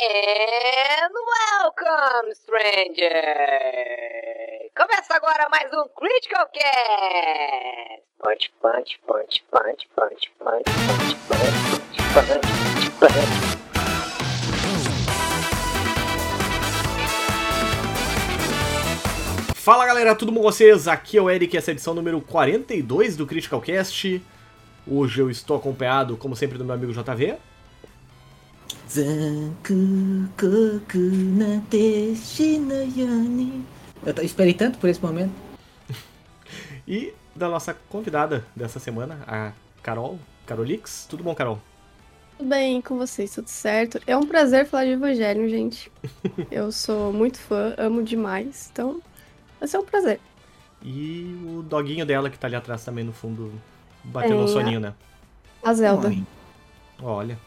And welcome, stranger! Começa agora mais um Critical Cast! Punch, punch, punch, punch, punch, punch, punch, punch, punch. Fala galera, tudo bom com vocês? Aqui é o Eric, essa é a edição número 42 do Critical Cast. Hoje eu estou acompanhado, como sempre, do meu amigo JV. Eu esperei tanto por esse momento. E da nossa convidada dessa semana, a Carol, Carolix. Tudo bom, Carol? Tudo bem com vocês, tudo certo? É um prazer falar de Evangelho, gente. Eu sou muito fã, amo demais, então vai ser um prazer. E o doguinho dela que tá ali atrás também no fundo, batendo É. um soninho, né? A Zelda. Olha.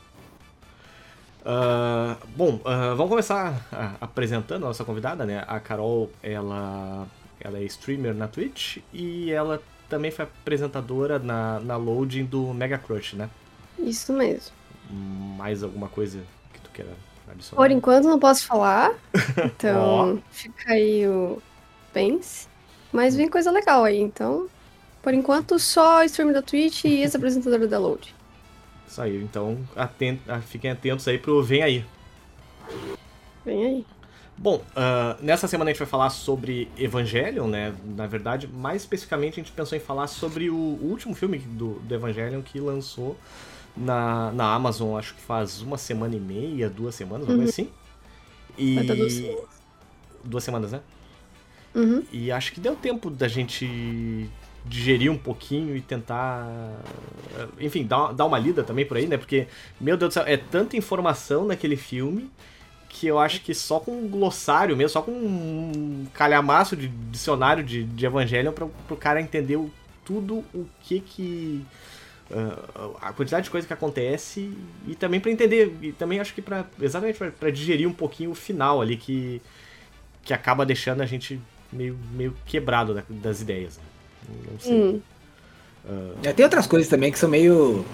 Ah, bom, ah, vamos começar ah, apresentando a nossa convidada, né? A Carol, ela, ela é streamer na Twitch e ela também foi apresentadora na, na loading do Mega Crush, né? Isso mesmo. Mais alguma coisa que tu queira adicionar? Por enquanto não posso falar, então fica aí o pense. Mas vem coisa legal aí, então. Por enquanto, só streamer da Twitch e ex-apresentadora da Load. Isso aí, então aten- ah, fiquem atentos aí pro Vem Aí. Vem aí. Bom, ah, nessa semana a gente vai falar sobre Evangelion, né? Na verdade, mais especificamente a gente pensou em falar sobre o último filme do, do Evangelion que lançou na, na Amazon, acho que faz uma semana e meia, duas semanas, algo Uhum. assim. E... Duas semanas, né? Uhum. E acho que deu tempo da gente digerir um pouquinho e tentar. Enfim, dar, dar uma lida também por aí, né? Porque, meu Deus do céu, é tanta informação naquele filme que eu acho que só com um glossário mesmo, só com um calhamaço de dicionário de, de Evangelion para pro cara entender o- tudo o que que. ah, a quantidade de coisa que acontece e também para entender, e também acho que para exatamente para digerir um pouquinho o final ali que, que acaba deixando a gente meio, meio quebrado da- das ideias. né? Não sei. Hum. Já tem outras coisas também que são meio.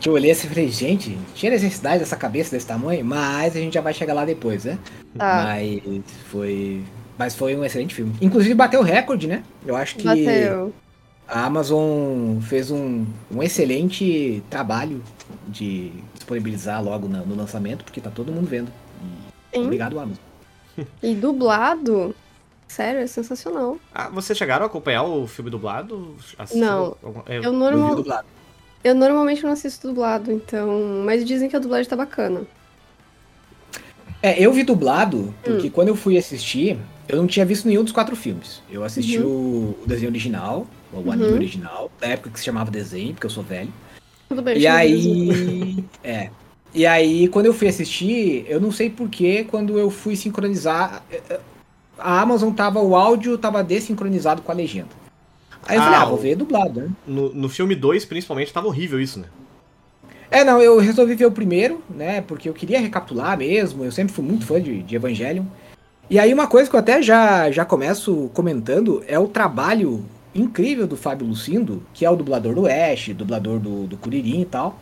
Que eu olhei assim e falei, gente, tinha necessidade dessa cabeça desse tamanho, mas a gente já vai chegar lá depois, né? Tá. Mas foi. Mas foi um excelente filme. Inclusive bateu o recorde, né? Eu acho que Bateu. a Amazon fez um, um excelente trabalho de disponibilizar logo na- no lançamento, porque tá todo mundo vendo. E. Obrigado, Amazon. E dublado. Sério, é sensacional. Ah, vocês chegaram a acompanhar o filme dublado? Assistiu Não. algum- é, Eu, normal... dublado. eu normalmente não assisto dublado, então. Mas dizem que a dublagem tá bacana. É, eu vi dublado, porque quando eu fui assistir, eu não tinha visto nenhum dos quatro filmes. Eu assisti o, o desenho original, o anime Uhum. original, da época que se chamava desenho, porque eu sou velho. Tudo bem, E aí. É. E aí, quando eu fui assistir, eu não sei porquê, quando eu fui sincronizar, eh, eh, a Amazon tava, o áudio tava desincronizado com a legenda. Aí eu Ah, falei, ah, vou ver dublado, né? no, no filme 2, principalmente, tava horrível isso, né? É, não, eu resolvi ver o primeiro, né? Porque eu queria recapitular mesmo. Eu sempre fui muito fã de, de Evangelion. E aí, uma coisa que eu até já, já começo comentando é o trabalho incrível do Fábio Lucindo, que é o dublador do Ash, dublador do, do Kuririn e tal.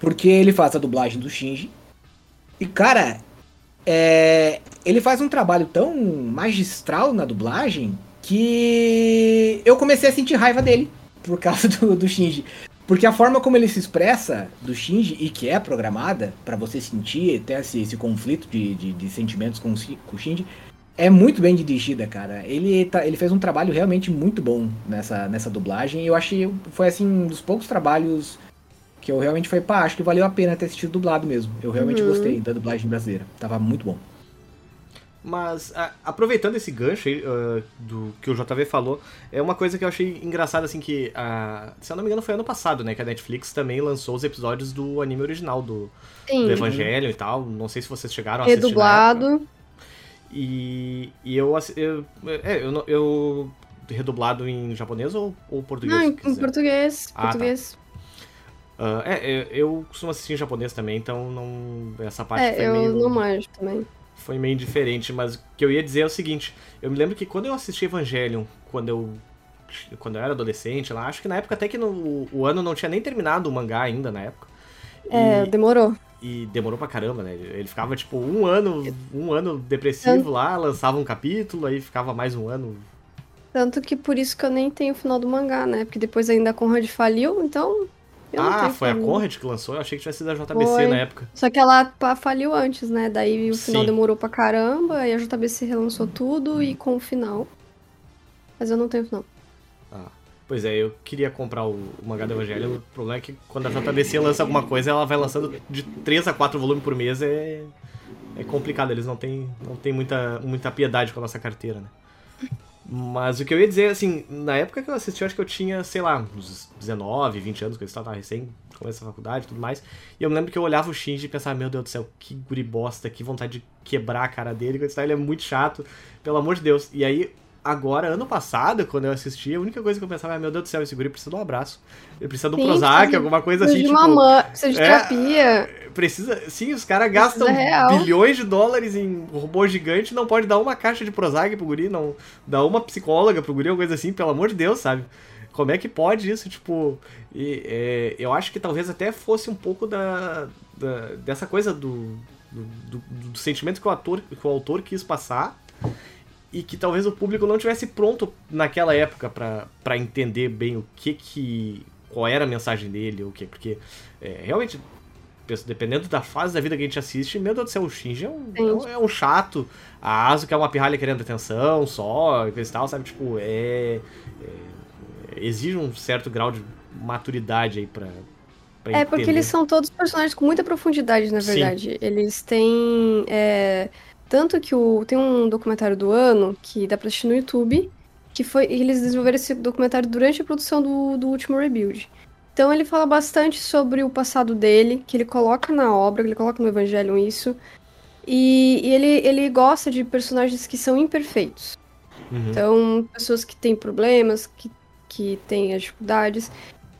Porque ele faz a dublagem do Shinji. E, cara, é, ele faz um trabalho tão magistral na dublagem que eu comecei a sentir raiva dele por causa do, do Shinji. Porque a forma como ele se expressa do Shinji e que é programada pra você sentir ter esse, esse conflito de, de, de sentimentos com com o Shinji é muito bem dirigida, cara. Ele, tá, ele fez um trabalho realmente muito bom nessa, nessa dublagem. Eu achei foi assim um dos poucos trabalhos que eu realmente falei, pá, acho que valeu a pena ter assistido dublado mesmo. Eu realmente Uhum. gostei da dublagem brasileira. Tava muito bom. Mas, a- aproveitando esse gancho aí, ah, do que o JV falou, é uma coisa que eu achei engraçada, assim, que, ah, se eu não me engano, foi ano passado, né, que a Netflix também lançou os episódios do anime original do, do Evangelho e tal. Não sei se vocês chegaram a assistir. Redublado. E, e eu, eu, é, eu, eu redublado em japonês ou, ou português? Não, em, quiser? português. Ah, tá. português. Ah, é, é, eu costumo assistir em japonês também, então não, essa parte foi É, eu meio... não manjo também. foi meio diferente, mas o que eu ia dizer é o seguinte, eu me lembro que quando eu assisti Evangelion, quando eu quando eu era adolescente lá, acho que na época até que no, o ano não tinha nem terminado o mangá ainda na época. É, E- demorou. E demorou pra caramba, né? Ele ficava, tipo, um ano, um ano depressivo lá, lançava um capítulo, aí ficava mais um ano. Tanto que por isso que eu nem tenho o final do mangá, né? Porque depois ainda a Conrad faliu, então. Eu ah, foi a final. Conrad que lançou? Eu achei que tivesse sido a JBC Foi. na época. Só que ela faliu antes, né? Daí o final Sim. demorou pra caramba, aí a JBC relançou tudo e com o final. Mas eu não tenho final. Ah, pois é, eu queria comprar o, mangá do Evangelho. O problema é que quando a JBC lança alguma coisa, ela vai lançando de 3 a 4 volumes por mês. É, é complicado, eles não têm, não têm muita, muita piedade com a nossa carteira, né? Mas o que eu ia dizer, assim, na época que eu assisti, eu acho que eu tinha, sei lá, uns 19, 20 anos, que eu estava recém começando a faculdade e tudo mais. E eu me lembro que eu olhava o Shinji e pensava, meu Deus do céu, que guri bosta, que vontade de quebrar a cara dele, e tal, ele é muito chato, pelo amor de Deus. E aí, agora, ano passado, quando eu assisti, a única coisa que eu pensava é, meu Deus do céu, esse guri precisa de um abraço. Ele precisa de um Sim, Prozac, alguma coisa Precisa assim, de tipo... uma precisa de é, terapia. Precisa. Sim, os caras gastam bilhões de dólares em robô gigante não pode dar uma caixa de Prozac pro guri, não dar uma psicóloga pro guri, uma coisa assim, pelo amor de Deus, sabe? Como é que pode isso? Tipo, e, é, eu acho que talvez até fosse um pouco da, da- dessa coisa do, do, do- do sentimento que o, ator, que o autor quis passar e que talvez o público não tivesse pronto naquela época pra pra entender bem o que que qual era a mensagem dele, o que porque é, realmente dependendo da fase da vida que a gente assiste, meu Deus do céu, o Shinji é um, é um, é um chato, a Asuka é uma pirralha querendo atenção só, e tal, sabe? Tipo, é, é- exige um certo grau de maturidade aí pra, pra É porque eles são todos personagens com muita profundidade, na Sim. verdade. Eles têm. é, Tanto que o... tem um documentário do ano que dá pra assistir no YouTube, que foi. Eles desenvolveram esse documentário durante a produção do, do último Rebuild. Então ele fala bastante sobre o passado dele, que ele coloca na obra, que ele coloca no Evangelho isso. E, e ele, ele gosta de personagens que são imperfeitos. Uhum. Então, pessoas que têm problemas, que, que têm as dificuldades.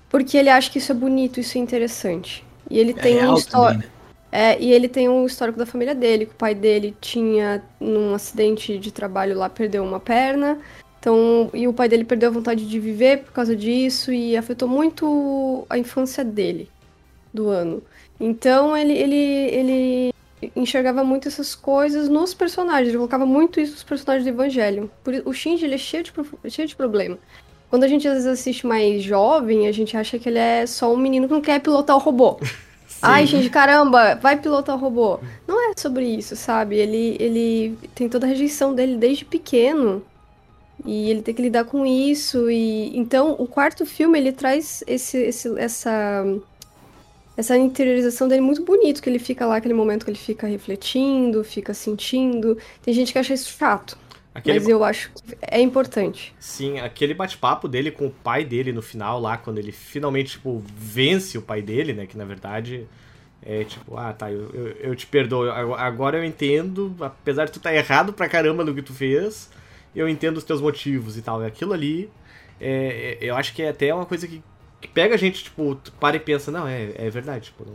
Porque ele acha que isso é bonito, isso é interessante. E ele tem é um real histórico. também, né? É, e ele tem um histórico da família dele, que o pai dele tinha, num acidente de trabalho lá, perdeu uma perna. Então, e o pai dele perdeu a vontade de viver por causa disso e afetou muito a infância dele, do ano. Então, ele, ele, ele enxergava muito essas coisas nos personagens, ele colocava muito isso nos personagens do Evangelho. O Shinji, ele é cheio de, cheio de problema. Quando a gente às vezes assiste mais jovem, a gente acha que ele é só um menino que não quer pilotar o robô. Ai, gente, caramba, vai pilotar o robô. Não é sobre isso, sabe? Ele, ele tem toda a rejeição dele desde pequeno. E ele tem que lidar com isso. E então, o quarto filme, ele traz esse, esse, essa, essa interiorização dele muito bonito. Que ele fica lá, aquele momento que ele fica refletindo, fica sentindo. Tem gente que acha isso chato. Aquele, Mas eu acho que é importante. Sim, aquele bate-papo dele com o pai dele no final lá, quando ele finalmente, tipo, vence o pai dele, né? Que na verdade é tipo, ah, tá, eu, eu, eu te perdoo. Agora- eu entendo, apesar de tu estar errado pra caramba no que tu fez, eu entendo os teus motivos e tal. E aquilo ali, é, é- eu acho que é até uma coisa que, que pega a gente, tipo, tu para e pensa, não, é, é verdade, tipo, não.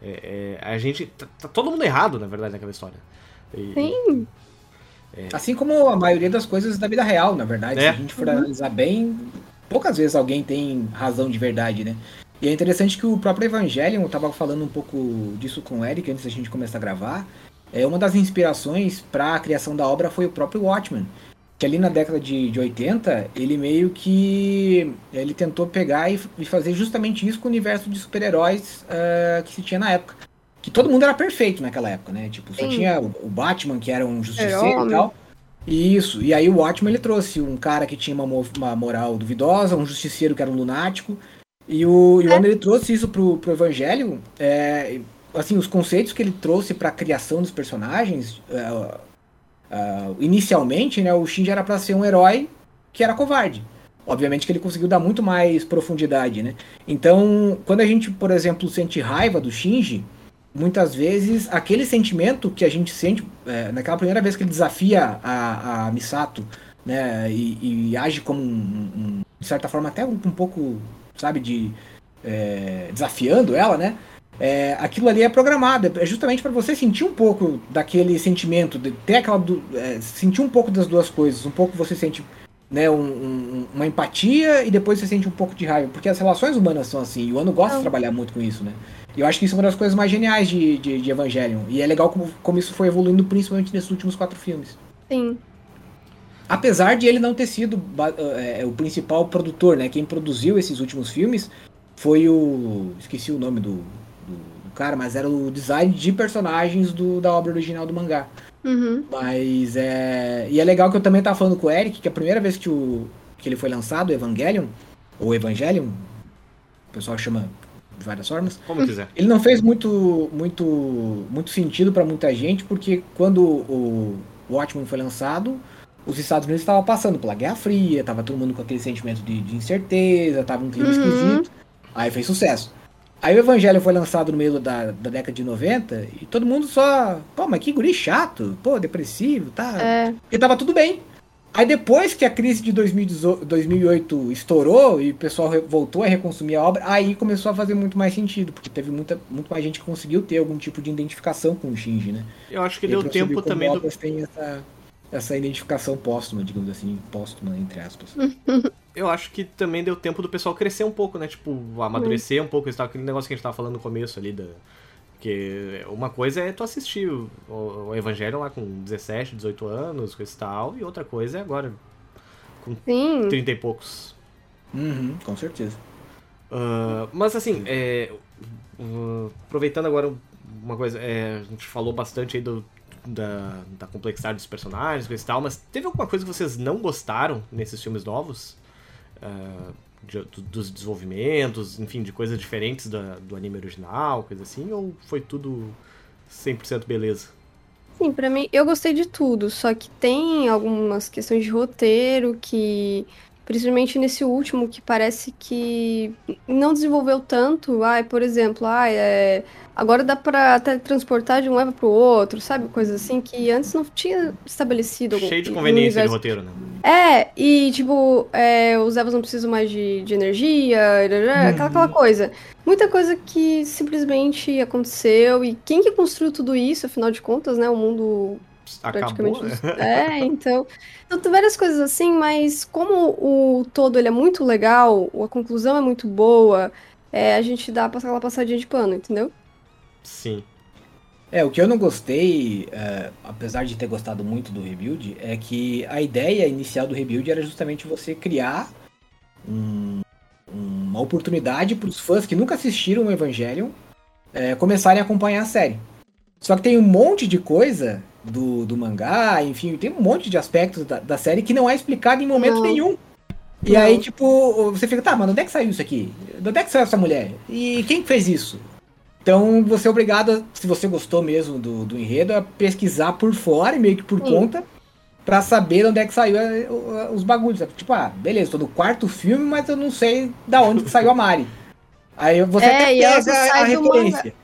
É, é- a gente. Tá, tá todo mundo errado, na verdade, naquela história. E- Sim. Assim como a maioria das coisas da vida real, na verdade. É. Se a gente for analisar bem, poucas vezes alguém tem razão de verdade, né? E é interessante que o próprio Evangelion, eu tava falando um pouco disso com o Eric antes da gente começar a gravar. É, uma das inspirações para a criação da obra foi o próprio Watchmen. Que ali na década de, de 80, ele meio que. Ele tentou pegar e, e fazer justamente isso com o universo de super-heróis ah, que se tinha na época. Que todo mundo era perfeito naquela época, né? Tipo, só Sim. tinha o, o Batman, que era um justiceiro Super-Homem. e tal. Isso, e aí o Watchmen ele trouxe um cara que tinha uma, uma moral duvidosa, um justiceiro que era um lunático, e o, o Ono, ele trouxe isso pro, pro Evangelho, é, assim, os conceitos que ele trouxe pra criação dos personagens, é, é, inicialmente, né, o Shinji era pra ser um herói que era covarde. Obviamente que ele conseguiu dar muito mais profundidade, né? Então, quando a gente, por exemplo, sente raiva do Shinji, muitas vezes aquele sentimento que a gente sente é, naquela primeira vez que ele desafia a, a Misato, né, e, e age como um, um- de certa forma até um, um pouco, sabe, de é, desafiando ela, né? É, aquilo ali é programado, é justamente para você sentir um pouco daquele sentimento, de ter aquela du- é, sentir um pouco das duas coisas, um pouco você sente né, um- um- uma empatia e depois você sente um pouco de raiva, porque as relações humanas são assim, e o Ano gosta de trabalhar muito com isso, né? E eu acho que isso é uma das coisas mais geniais de, de, de Evangelion. E é legal como, como isso foi evoluindo, principalmente nesses últimos quatro filmes. Sim. Apesar de ele não ter sido é, o principal produtor, né? Quem produziu esses últimos filmes foi o. Esqueci o nome do, do, do cara, mas era o design de personagens do, da obra original do mangá. Uhum. Mas é. E é legal que eu também tava falando com o Eric, que a primeira vez que, o, que ele foi lançado, o Evangelion, ou Evangelion, o pessoal chama de várias formas. Como quiser. Ele não fez muito, muito, muito sentido para muita gente, porque quando o Watchmen foi lançado, os Estados Unidos estavam passando pela Guerra Fria, tava todo mundo com aquele sentimento de, de incerteza, tava um clima Uhum. esquisito. Aí fez sucesso. Aí o Evangelho foi lançado no meio da, da década de 90 e todo mundo só. Pô, mas que guri chato, pô, depressivo, tá? É. E tava tudo bem. Aí depois que a crise de 2018 2008 estourou e o pessoal voltou a reconsumir a obra, aí começou a fazer muito mais sentido, porque teve muita, muito mais gente que conseguiu ter algum tipo de identificação com o Shinji, né? Eu acho que E deu tempo também do. têm essa, essa identificação póstuma, digamos assim, póstuma, entre aspas. Eu acho que também deu tempo do pessoal crescer um pouco, né? Tipo, amadurecer um pouco. Aquele negócio que a gente tava falando no começo ali da. Porque uma coisa é tu assistir o, o Evangelho lá com 17, 18 anos, com esse tal, e outra coisa é agora, Sim. 30 e poucos. Uhum, com certeza. Ah, mas assim, é, uh, aproveitando agora uma coisa, é, a gente falou bastante aí do, da, da complexidade dos personagens, coisa e tal, mas teve alguma coisa que vocês não gostaram nesses filmes novos? Ah, do- dos desenvolvimentos, enfim, de coisas diferentes da- do anime original, coisa assim, ou foi tudo 100% beleza? Sim, pra mim, eu gostei de tudo, só que tem algumas questões de roteiro que, principalmente nesse último, que parece que não desenvolveu tanto. Ai, por exemplo, ai, é, agora dá pra teletransportar de um leva pro outro, sabe? Coisas assim que antes não tinha estabelecido. algum- Cheio de no conveniência de roteiro, né? É, e tipo, é, os Evas não precisam mais de, de energia, arará, aquela, aquela coisa. Muita coisa que simplesmente aconteceu, e quem que construiu tudo isso, afinal de contas, né? O mundo Acabou, praticamente. né? É, então. Então tem várias coisas assim, mas como o todo ele é muito legal, a conclusão é muito boa, é, a gente dá aquela passadinha de pano, entendeu? Sim. É, o que eu não gostei, é, apesar de ter gostado muito do Rebuild, é que a ideia inicial do Rebuild era justamente você criar um- uma oportunidade para os fãs que nunca assistiram o Evangelion é, começarem a acompanhar a série. Só que tem um monte de coisa do, do mangá, enfim, tem um monte de aspectos da, da série que não é explicado em momento Não. nenhum. E Não. aí, tipo, você fica, tá, mas onde é que saiu isso aqui? De onde é que saiu essa mulher? E quem fez isso? Então você é obrigado, a- se você gostou mesmo do, do enredo, a pesquisar por fora e meio que por Sim. conta pra saber onde é que saiu a- o- os bagulhos. Tipo, ah, beleza, tô no quarto filme, mas eu não sei da onde que saiu a Mari. Aí você É, até pega a referência.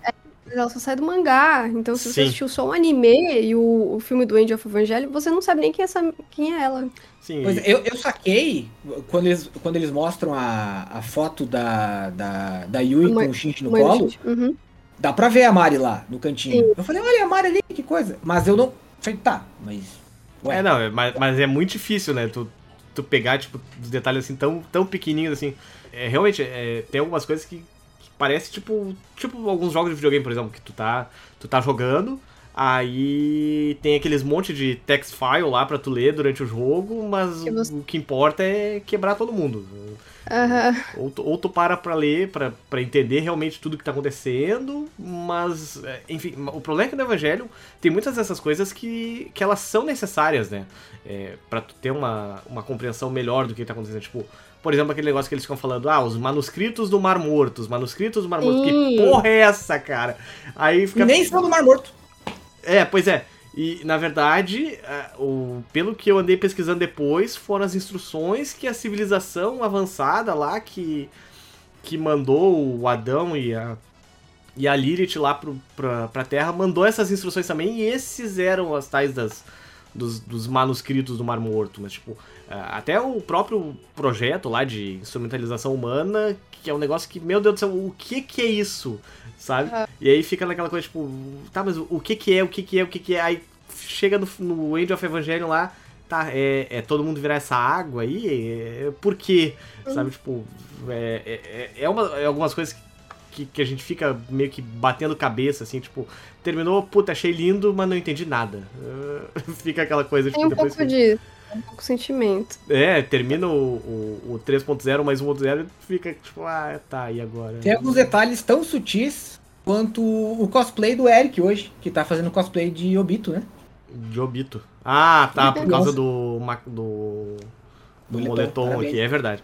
Mas ela só sai do mangá. Então, se você Sim. assistiu só um anime e o, o filme do Angel of Evangelho, você não sabe nem quem é, essa, quem é ela. Sim, Pois é, eu, eu saquei quando eles, quando eles mostram a, a foto da, da, da Yui Mãe- com o Shinji no colo. Shinji. Uhum. Dá pra ver a Mari lá no cantinho. Eu falei, olha a Mari ali, que coisa. Mas eu não. Falei, tá, mas. Ué, É, não, é- mas, mas é muito difícil, né? Tu, tu pegar, tipo, os detalhes assim tão, tão pequenininhos assim. É, realmente, é, tem algumas coisas que parece tipo. Tipo alguns jogos de videogame, por exemplo, que tu tá, tu tá jogando, aí tem aqueles monte de text file lá pra tu ler durante o jogo, mas o, que importa é quebrar todo mundo. Aham. Ou tu, ou tu para pra ler, pra, pra entender realmente tudo que tá acontecendo, mas, é, enfim, o problema é que no Evangelho tem muitas dessas coisas que, que elas são necessárias, né? É, pra tu ter uma, uma compreensão melhor do que tá acontecendo. Tipo, por exemplo, aquele negócio que eles ficam falando, ah, os manuscritos do Mar Morto, os manuscritos do Mar Morto. Que porra é essa, cara? Aí fica. Nem são do Mar Morto. É, pois é. E, na verdade, é, o, pelo que eu andei pesquisando depois, foram as instruções que a civilização avançada lá, que, que mandou o Adão e a, e a Lilith lá pro, pra, pra Terra, mandou essas instruções também, e esses eram as tais das, dos, dos manuscritos do Mar Morto. Mas, tipo, até o próprio projeto lá de instrumentalização humana, que é um negócio que, meu Deus do céu, o que que é isso? Sabe? E aí fica naquela coisa, tipo, tá, mas o que que é, o que que é, o que que é? Aí chega no, no End of Evangelion lá, tá, é, é todo mundo virar essa água aí? É, por quê? Sabe, tipo, é, é, é, uma, é algumas coisas que, que, que a gente fica meio que batendo cabeça, assim, tipo, terminou, puta, achei lindo, mas não entendi nada. Uh, fica aquela coisa, tipo, Tem um depois. pouco que- disso. Pouco sentimento. É, termina o, o, o 3.0 mais 1.0 e fica tipo, ah, tá, e agora? Tem alguns detalhes tão sutis quanto o cosplay do Eric hoje, que tá fazendo cosplay de Obito, né? De Obito. Ah, tá, por causa do. do. do Moletom, moletom parabéns. aqui, é verdade.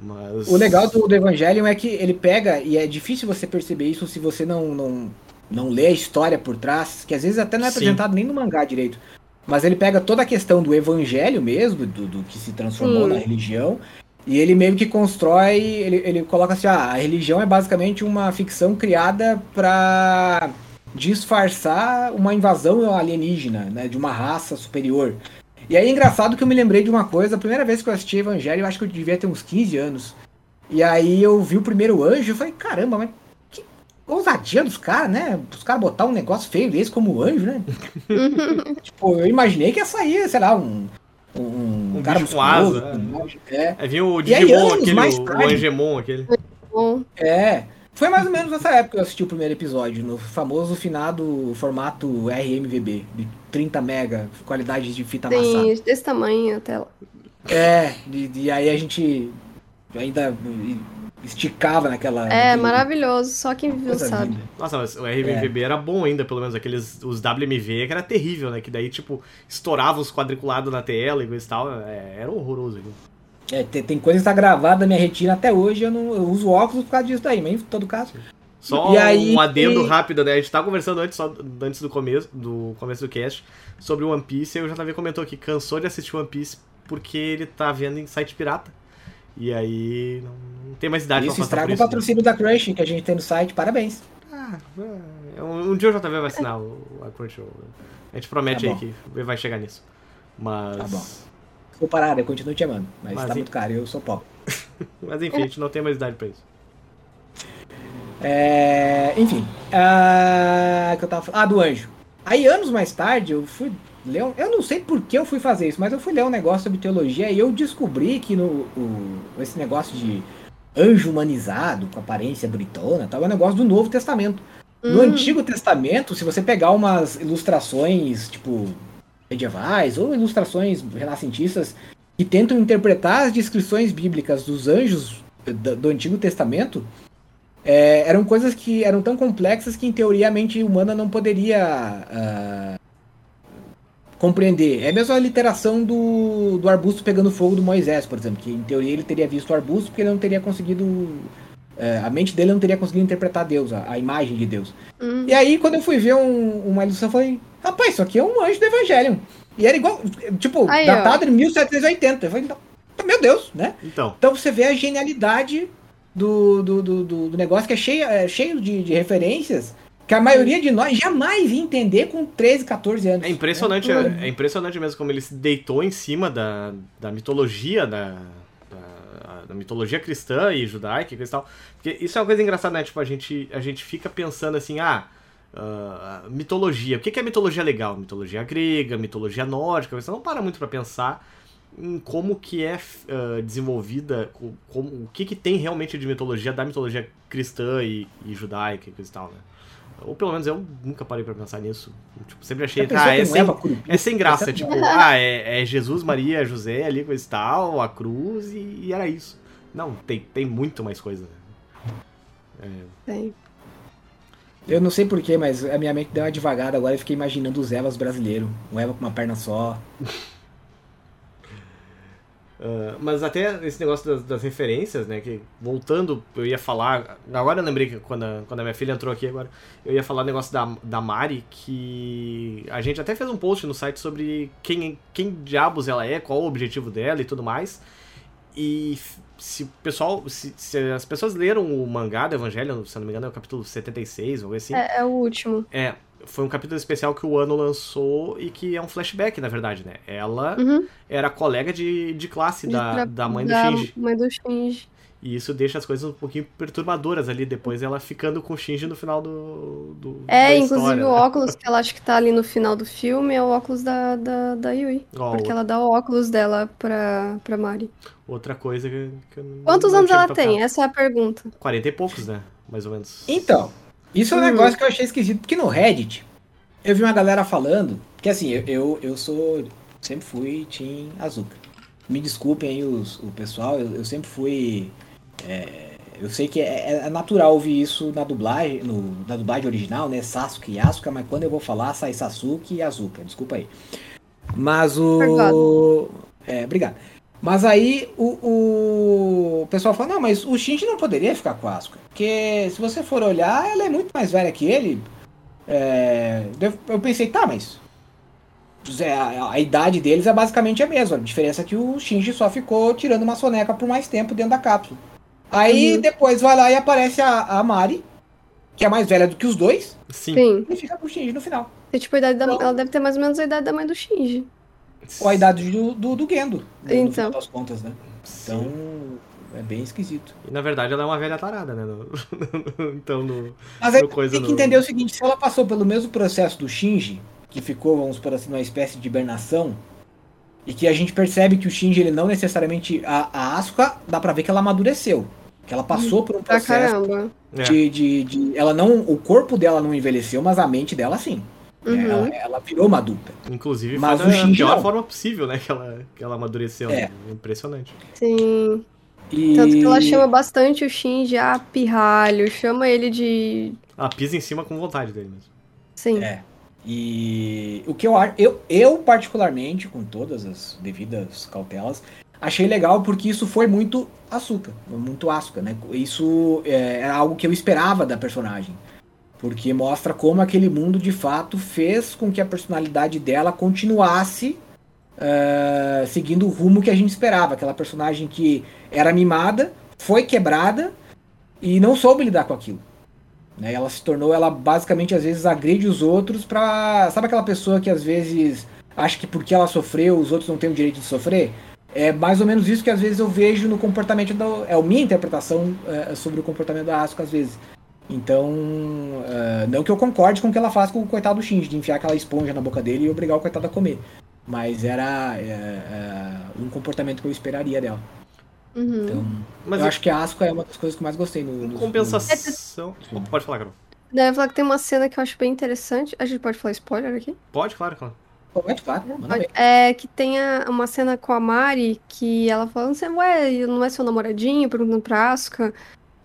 Mas. O legal do, do Evangelion é que ele pega, e é difícil você perceber isso se você não, não, não lê a história por trás, que às vezes até não é Sim. apresentado nem no mangá direito. Mas ele pega toda a questão do evangelho mesmo, do, do que se transformou na religião, e ele meio que constrói, ele, ele coloca assim, ah, a religião é basicamente uma ficção criada pra disfarçar uma invasão alienígena, né, de uma raça superior. E aí é engraçado que eu me lembrei de uma coisa, a primeira vez que eu assisti Evangelho, eu acho que eu devia ter uns 15 anos. E aí eu vi o primeiro anjo e falei, caramba, mas ousadia dos caras, né? Os caras botar um negócio feio desse como anjo, né? tipo, eu imaginei que ia sair, sei lá, um. Um, Um cara bicho com asa, anjo. É, Aí vinha o E aí, Digimon, anos aquele, mais o, o tarde- Angemon, aquele. É. Foi mais ou menos nessa época que eu assisti o primeiro episódio, no famoso finado formato RMVB, de 30 mega, qualidade de fita amassada. tem desse tamanho a tela. É, e, e aí a gente ainda esticava naquela. É, naquele- maravilhoso. Só quem viveu coisa sabe. linda. Nossa, mas o RMVB era bom ainda, pelo menos aqueles. Os WMV que era terrível, né? Que daí, tipo, estourava os quadriculados na tela e coisa e tal. É, era horroroso aquilo. É, tem, tem coisa que tá gravada na minha retina até hoje, eu não eu uso óculos por causa disso daí, mas em todo caso. Só E aí- um adendo rápido, né? A gente tava conversando antes, só, antes do começo do começo do cast sobre o One Piece e o JV comentou que cansou de assistir One Piece porque ele tá vendo em site pirata. E aí não tem mais idade Isso pra estraga por o isso. né? patrocínio da Crush que a gente tem no site, parabéns. Ah, um, um dia o JV vai assinar o, a Crunchyroll. A gente promete Tá aí que vai chegar nisso. Mas. Tá bom. Vou parar, eu continuo te amando, mas, Mas tá muito caro, eu sou pobre. Mas enfim, a gente não tem mais idade pra isso. É, enfim, ah, que eu tava falando, ah, do anjo. Aí anos mais tarde eu fui ler, um- eu não sei por que eu fui fazer isso, mas eu fui ler um negócio sobre teologia e eu descobri que no o- esse negócio de anjo humanizado com aparência britona, tal, é um negócio do Novo Testamento. No Hum. Antigo Testamento, se você pegar umas ilustrações, tipo, medievais ou ilustrações renascentistas que tentam interpretar as descrições bíblicas dos anjos do, do Antigo Testamento, é, eram coisas que eram tão complexas que, em teoria, a mente humana não poderia ah, compreender. É mesmo a literação do, do arbusto pegando fogo do Moisés, por exemplo, que, em teoria, ele teria visto o arbusto porque ele não teria conseguido... é, a mente dele não teria conseguido interpretar Deus, a, a imagem de Deus. Hum. E aí, quando eu fui ver um- uma ilustração, eu falei, rapaz, isso aqui é um anjo do Evangelho. E era igual, tipo, Aí, ó. datado em 1780. Eu falei, "Não, meu Deus, né? Então, Então você vê a genialidade do, do, do, do- do negócio que é cheio, é cheio de, de referências que a maioria de nós jamais ia entender com 13, 14 anos. é impressionante, né? é, é impressionante mesmo como ele se deitou em cima da, da mitologia da, da, da mitologia cristã e judaica e tal. Porque isso é uma coisa engraçada, né? Tipo, a gente, a gente fica pensando assim, ah, ah, mitologia. O que que é mitologia legal? Mitologia grega, mitologia nórdica. Você não para muito pra pensar em como que é ah, desenvolvida, co- como, o que que tem realmente de mitologia da mitologia cristã e, e judaica e coisa e tal, né? Ou pelo menos eu nunca parei pra pensar nisso. Tipo, sempre achei, ah, é com sem, é sem graça, Essa- tipo, ah, é, é Jesus, Maria, José ali, coisa e tal, a cruz e, e era isso. Não, tem, tem muito mais coisa. né? Tem. Eu não sei porquê, mas a minha mente deu uma devagada agora e fiquei imaginando os Evas brasileiros. Um Eva com uma perna só. Ah, mas até esse negócio das, das referências, né? Que voltando, eu ia falar. Agora eu lembrei que quando a, quando a minha filha entrou aqui agora, eu ia falar o negócio da, da Mari, que a gente até fez um post no site sobre quem, quem diabos ela é, qual o objetivo dela e tudo mais. E se o pessoal. Se, se as pessoas leram o mangá do Evangelho, se não me engano, é o capítulo 76, ou algo assim. É, é o último. É, foi um capítulo especial que o Ano lançou e que é um flashback, na verdade, né? Ela Uhum. era colega de, de classe De da, da mãe do da Shinji. mãe do Shinji. E isso deixa as coisas um pouquinho perturbadoras ali, depois ela ficando com o Shinji no final do. do É, da inclusive história, o né? óculos que ela acha que tá ali no final do filme é o óculos da, da, da Yui. Ó, Porque ela dá o óculos dela pra, pra Mari. Outra coisa que, que eu não- Quantos não anos ela tem? Essa é a pergunta. 40 e poucos, né? mais ou menos. Então, isso é um Hum. negócio que eu achei esquisito, porque no Reddit eu vi uma galera falando, que assim, eu, eu, eu sou. Sempre fui Team Azuka. Me desculpem aí os, o pessoal, eu, eu sempre fui. é, eu sei que é, é natural ouvir isso na dublagem, no, na dublagem original, né? Sasuke e Asuka, mas quando eu vou falar, sai Sasuke e Azuka. Desculpa aí. Mas o. Obrigado. É, obrigado. Mas aí o, o, o pessoal fala, não, mas o Shinji não poderia ficar com a Asuka. Porque se você for olhar, ela é muito mais velha que ele. É, eu- pensei, tá, mas. é, A, a idade deles é basicamente a mesma. A diferença é que o Shinji só ficou tirando uma soneca por mais tempo dentro da cápsula. Aí Uhum. depois vai lá e aparece a, a Mari, que é mais velha do que os dois, Sim. Sim. e fica com o Shinji no final. É tipo a idade da... Então- Ela deve ter mais ou menos a idade da mãe do Shinji. Ou a idade do, do, do Gendo, no, no Então. final das contas, né? Então, Sim. É bem esquisito. E na verdade ela é uma velha tarada, né? No- então, no, Mas aí no coisa tem que no- entender o seguinte, se ela passou pelo mesmo processo do Shinji, que ficou, vamos por assim, uma espécie de hibernação, e que a gente percebe que o Shinji, ele não necessariamente... A, a Asuka, dá pra ver que ela amadureceu. Que ela passou por um Pra processo caramba. É. de, de, de- Ela não... O corpo dela não envelheceu, mas a mente dela, sim. Uhum. Ela, ela virou uma adulta. Inclusive Mas foi o da Shinji pior não. forma possível, né? Que ela, que ela amadureceu. É. né? Impressionante. Sim. E... Tanto que ela chama bastante o Shinji a pirralho, chama ele de. Ela pisa em cima com vontade dele mesmo. Sim. É. E o que eu acho, eu, eu particularmente, com todas as devidas cautelas, achei legal porque isso foi muito açúcar, muito açúcar, né? Isso é, era algo que eu esperava da personagem. Porque mostra como aquele mundo de fato fez com que a personalidade dela continuasse ah, seguindo o rumo que a gente esperava. Aquela personagem que era mimada, foi quebrada e não soube lidar com aquilo. Né? Ela se tornou, ela basicamente às vezes agride os outros pra. Sabe aquela pessoa que às vezes acha que porque ela sofreu, os outros não têm o direito de sofrer? É mais ou menos isso que às vezes eu vejo no comportamento da. É a minha interpretação é, sobre o comportamento da Asuka às vezes. Então, é, não que eu concorde com o que ela faz com o coitado do Shinji, de enfiar aquela esponja na boca dele e obrigar o coitado a comer. Mas era é, é, um comportamento que eu esperaria dela. Uhum. Então, Mas eu acho que a Asuka é uma das coisas que eu mais gostei no. no- compensação. no- Pode falar, Carol. Eu falar que tem uma cena que eu acho bem interessante. A gente pode falar spoiler aqui? Pode, claro, claro. Pode, claro, manda ver. É que tem a- uma cena com a Mari que ela fala, você ué, não é seu namoradinho? Perguntando pra Asuka.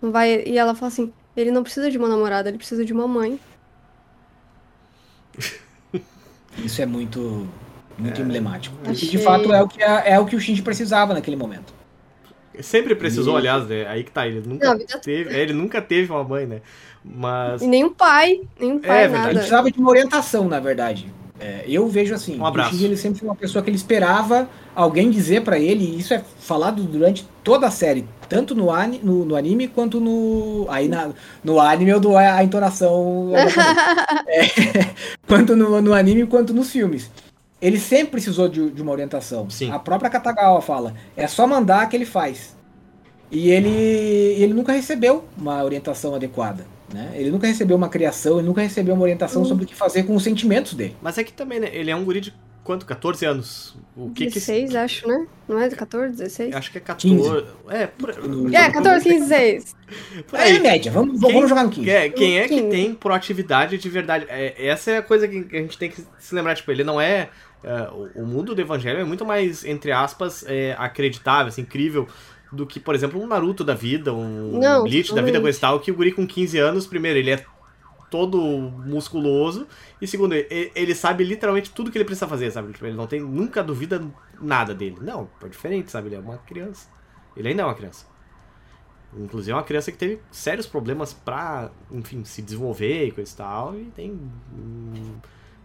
Não vai... E ela fala assim, ele não precisa de uma namorada, ele precisa de uma mãe. Isso é muito, muito emblemático. E Achei. de fato é o, que é, é o que o Shinji precisava naquele momento. Sempre precisou, E- aliás, né? Aí que tá. Ele nunca Não, teve. é, Ele nunca teve uma mãe, né? Mas. E nem um pai, nem um pai, É verdade. Ele nada. precisava de uma orientação, na verdade. É, eu vejo assim, Um abraço. o Shinji ele sempre foi uma pessoa que ele esperava alguém dizer pra ele, e isso é falado durante toda a série, tanto no, ani, no, no anime quanto no. Aí na, no anime eu dou a, a entonação. É, quanto no, no anime quanto nos filmes. Ele sempre precisou de, de uma orientação. Sim. A própria Katagawa fala, é só mandar que ele faz. E ele, ele nunca recebeu uma orientação adequada. Né? Ele nunca recebeu uma criação, ele nunca recebeu uma orientação Hum. sobre o que fazer com os sentimentos dele. Mas é que também, né? Ele é um guri de quanto? 14 anos. O que 16, que. acho, né? Não é 14, 16? Acho que é 14. É, por, É, 14, 15, 16. por É aí. média, vamos, Quem- vamos jogar no 15. É, quem é que Quinze. tem proatividade de verdade? É, essa é a coisa que a gente tem que se lembrar. Tipo, ele não é. É, o- o mundo do evangelho é muito mais, entre aspas, é, acreditável, assim, incrível, do que, por exemplo, um Naruto da vida, um Não, Bleach da vida, coisa tal, que o guri com 15 anos, primeiro, ele é todo musculoso, e segundo, ele, ele sabe literalmente tudo que ele precisa fazer, sabe? Tipo, ele não tem, nunca duvida nada dele. Não, é diferente, sabe? Ele é uma criança. Ele ainda é uma criança. Inclusive é uma criança que teve sérios problemas pra, enfim, se desenvolver e coisa e tal, e tem. hum,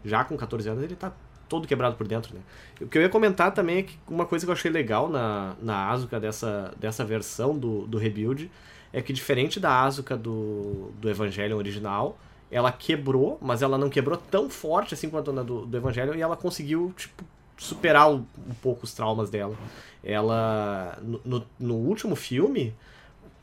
Já com 14 anos ele tá todo quebrado por dentro, né? O que eu ia comentar também é que uma coisa que eu achei legal na, na Asuka dessa, dessa versão do, do Rebuild é que diferente da Asuka do, do Evangelion original, ela quebrou, mas ela não quebrou tão forte assim quanto na do, do Evangelion, e ela conseguiu, tipo, superar um, um pouco os traumas dela. Ela, no, no, no último filme,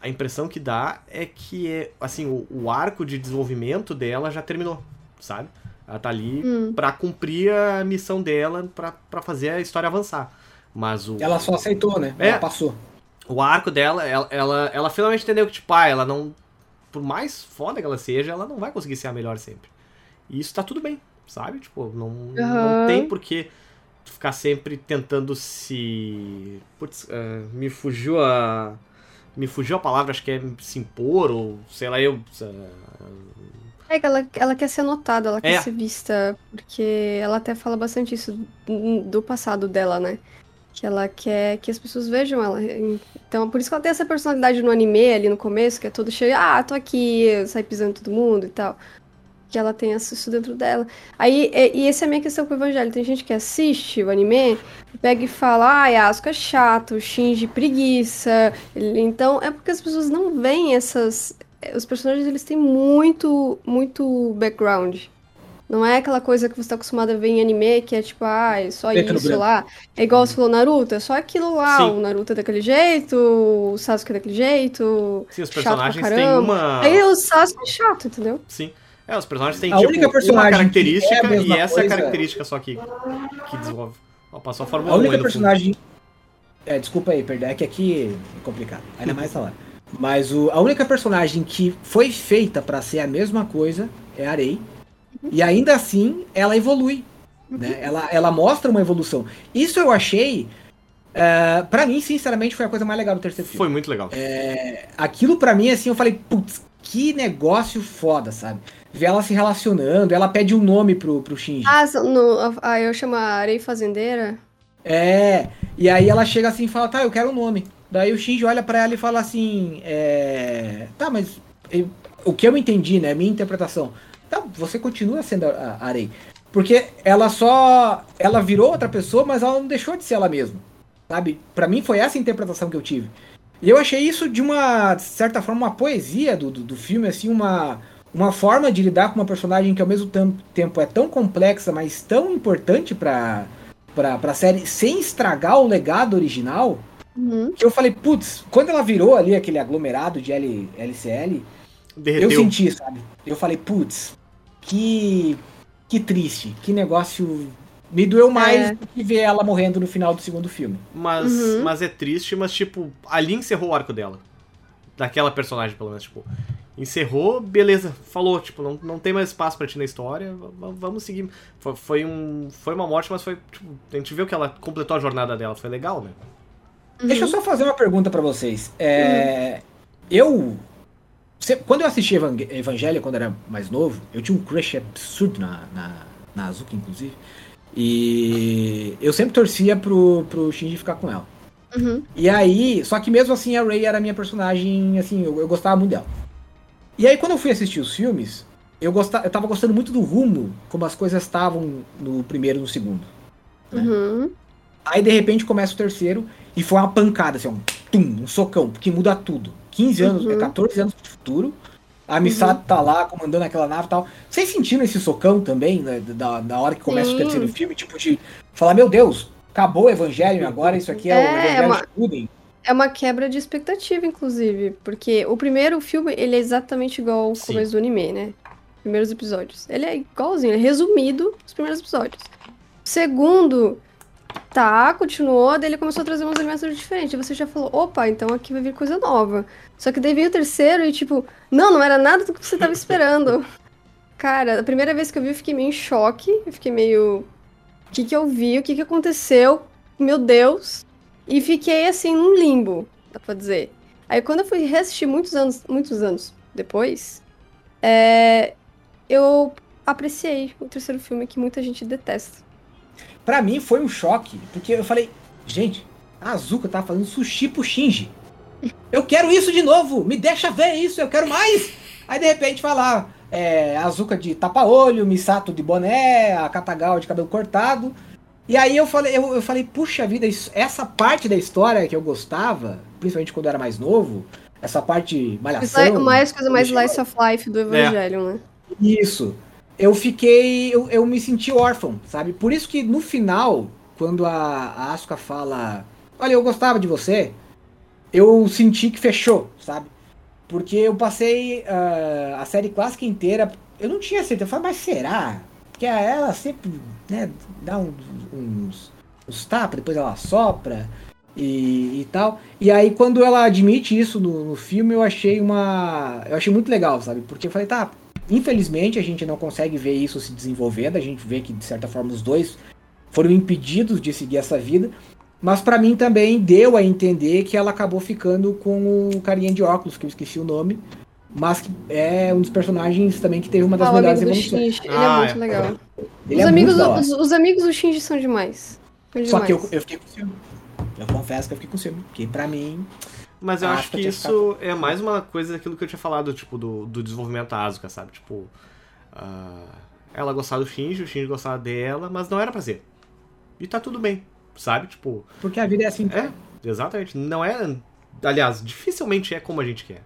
a impressão que dá é que, assim, o, o arco de desenvolvimento dela já terminou, sabe? Ela tá ali Hum. pra cumprir a missão dela, pra, pra fazer a história avançar. Mas o, Ela só aceitou, né? É. Ela passou. o arco dela, ela, ela, ela finalmente entendeu que, tipo, ah, ela não por mais foda que ela seja, ela não vai conseguir ser a melhor sempre. E isso tá tudo bem, sabe? Tipo, não, não Aham. tem por que tu ficar sempre tentando se. Putz, eh, me fugiu a. Me fugiu a palavra, acho que é se impor, ou sei lá, eu. eh, É que ela, ela quer ser notada, ela É. quer ser vista, porque ela até fala bastante isso do do passado dela, né? Que ela quer que as pessoas vejam ela. Então, por isso que ela tem essa personalidade no anime ali no começo, que é todo cheio, ah, tô aqui, sai pisando todo mundo e tal. Que ela tem isso dentro dela. Aí, e, e essa é a minha questão com o Evangelho. Tem gente que assiste o anime, pega e fala, ai, Asuka é chato, Shinji preguiça. Então, é porque as pessoas não veem essas, os personagens eles têm muito, muito background. Não é aquela coisa que você tá acostumado a ver em anime, que é tipo, ah, é só Preto isso lá. É igual você falou Naruto, é só aquilo lá. Sim. O Naruto é daquele jeito, o Sasuke é daquele jeito. Sim, os chato pra personagens têm caramba. uma. Aí o Sasuke é chato, entendeu? Sim. É, os personagens têm A tipo, única uma personagem característica é a mesma e essa é a coisa- característica só que, que desenvolve. Ó, passou a Fórmula A 1 aí única personagem. É, desculpa aí, perdão. É que aqui é complicado. Ainda mais essa hora. Mas o, a única personagem que foi feita pra ser a mesma coisa é a Arei. E ainda assim, ela evolui. Né? Ela, ela mostra uma evolução. Isso eu achei. é, pra mim, sinceramente, foi a coisa mais legal do terceiro filme. Foi muito legal. É, aquilo pra mim, assim, eu falei, putz, que negócio foda, sabe? Ver ela se relacionando, ela pede um nome pro, pro Shinji. Ah, no, ah, eu chamo a Arei Fazendeira. É, e aí ela chega assim e fala, tá, eu quero um nome. Daí o Shinji olha pra ela e fala assim, é... Tá, mas eu- o que eu entendi, né, minha interpretação. Tá, você continua sendo a, a Arei. Porque ela só... Ela virou outra pessoa, mas ela não deixou de ser ela mesma. Sabe? Pra mim foi essa a interpretação que eu tive. E eu achei isso de uma, de certa forma, uma poesia do, do, do filme, assim, uma, uma forma de lidar com uma personagem que ao mesmo tempo é tão complexa, mas tão importante pra, pra, pra série, sem estragar o legado original, Uhum. eu falei, putz, quando ela virou ali aquele aglomerado de L, LCL, Derreteu. eu senti, sabe? Eu falei, putz, que, que triste, que negócio... Me doeu mais É. do que ver ela morrendo no final do segundo filme. Mas, Uhum. mas é triste, mas tipo, ali encerrou o arco dela. Daquela personagem, pelo menos, tipo. Encerrou, beleza, falou, tipo, não, não tem mais espaço pra ti na história, vamos seguir. Foi, foi, um, foi uma morte, mas foi, tipo, a gente viu que ela completou a jornada dela, foi legal, né? Deixa eu só fazer uma pergunta pra vocês. É, Eu. se- Quando eu assisti Evan- Evangelho, quando era mais novo, eu tinha um crush absurdo na, na, na Azuka, inclusive. E eu sempre torcia pro, pro Shinji ficar com ela. Uhum. E aí, só que mesmo assim a Rey era minha personagem, assim, eu, eu gostava muito dela. E aí quando eu fui assistir os filmes, eu, gostava, eu tava gostando muito do rumo, como as coisas estavam no primeiro e no segundo. Uhum. Aí de repente começa o terceiro e foi uma pancada, assim, um, tum, um socão, que muda tudo. 15 anos, Uhum. é 14 anos de futuro. A Misato tá lá comandando aquela nave e tal. Vocês sentiram esse socão também, né, da, da hora que começa Sim. o terceiro filme? Tipo, de falar, meu Deus, acabou o Evangelho agora, isso aqui é, o É, Evangelho uma- Shippuden. É uma quebra de expectativa, inclusive, porque o primeiro filme, ele é exatamente igual ao Sim. começo do anime, né? Primeiros episódios. Ele é igualzinho, ele é resumido os primeiros episódios. O segundo, tá, continuou, daí ele começou a trazer uns elementos diferentes. E você já falou, opa, então aqui vai vir coisa nova. Só que daí veio o terceiro e tipo, não, não era nada do que você tava esperando. Cara, a primeira vez que eu vi, eu fiquei meio em choque. Eu fiquei meio. O que que eu vi? O que que aconteceu? Meu Deus. E fiquei assim num limbo, dá pra dizer. Aí quando eu fui reassistir muitos anos, muitos anos depois, é, eu apreciei o terceiro filme que muita gente detesta. Pra mim foi um choque, porque eu falei, gente, a Azuka tá fazendo sushi pro Shinji. Eu quero isso de novo, me deixa ver isso, eu quero mais. Aí de repente vai lá, é, a Azuka de tapa-olho, Misato de boné, a Katagal de cabelo cortado. E aí eu falei, eu, eu falei, puxa vida, isso- essa parte da história que eu gostava, principalmente quando eu era mais novo, essa parte malhação. mais coisa mais slice of life do Evangelho, né? Isso. Eu fiquei. Eu, eu me senti órfão, sabe? Por isso que no final, quando a, a Asuka fala: Olha, eu gostava de você, eu senti que fechou, sabe? Porque eu passei ah, a série clássica inteira. Eu não tinha certeza. Eu falei, mas será? Porque ela sempre né, dá uns, uns, uns tapas, depois ela sopra. e, e tal. E aí, quando ela admite isso no, no filme, eu achei uma. Eu achei muito legal, sabe? Porque eu falei, tá, infelizmente a gente não consegue ver isso se desenvolvendo, a gente vê que, de certa forma, os dois foram impedidos de seguir essa vida. Mas para mim também deu a entender que ela acabou ficando com o carinha de óculos, que eu esqueci o nome. Mas que é um dos personagens também que teve uma das Ah, o melhores evoluções. Shinji, ele Ah, é muito é. legal. Ele os, é amigos muito os, os amigos do Shinji são demais. São Só que eu, demais. eu fiquei com ciúme. Eu confesso que eu fiquei com ciúme. Porque pra mim. Mas eu A acho que isso é mais uma coisa daquilo que eu tinha falado, tipo, do, do desenvolvimento da Asuka, sabe? Tipo, ah, ela gostava do Shinji, o Shinji gostava dela, mas não era pra ser. E tá tudo bem, sabe? Tipo, Porque a vida é assim. é, exatamente. Não é. Aliás, dificilmente é como a gente quer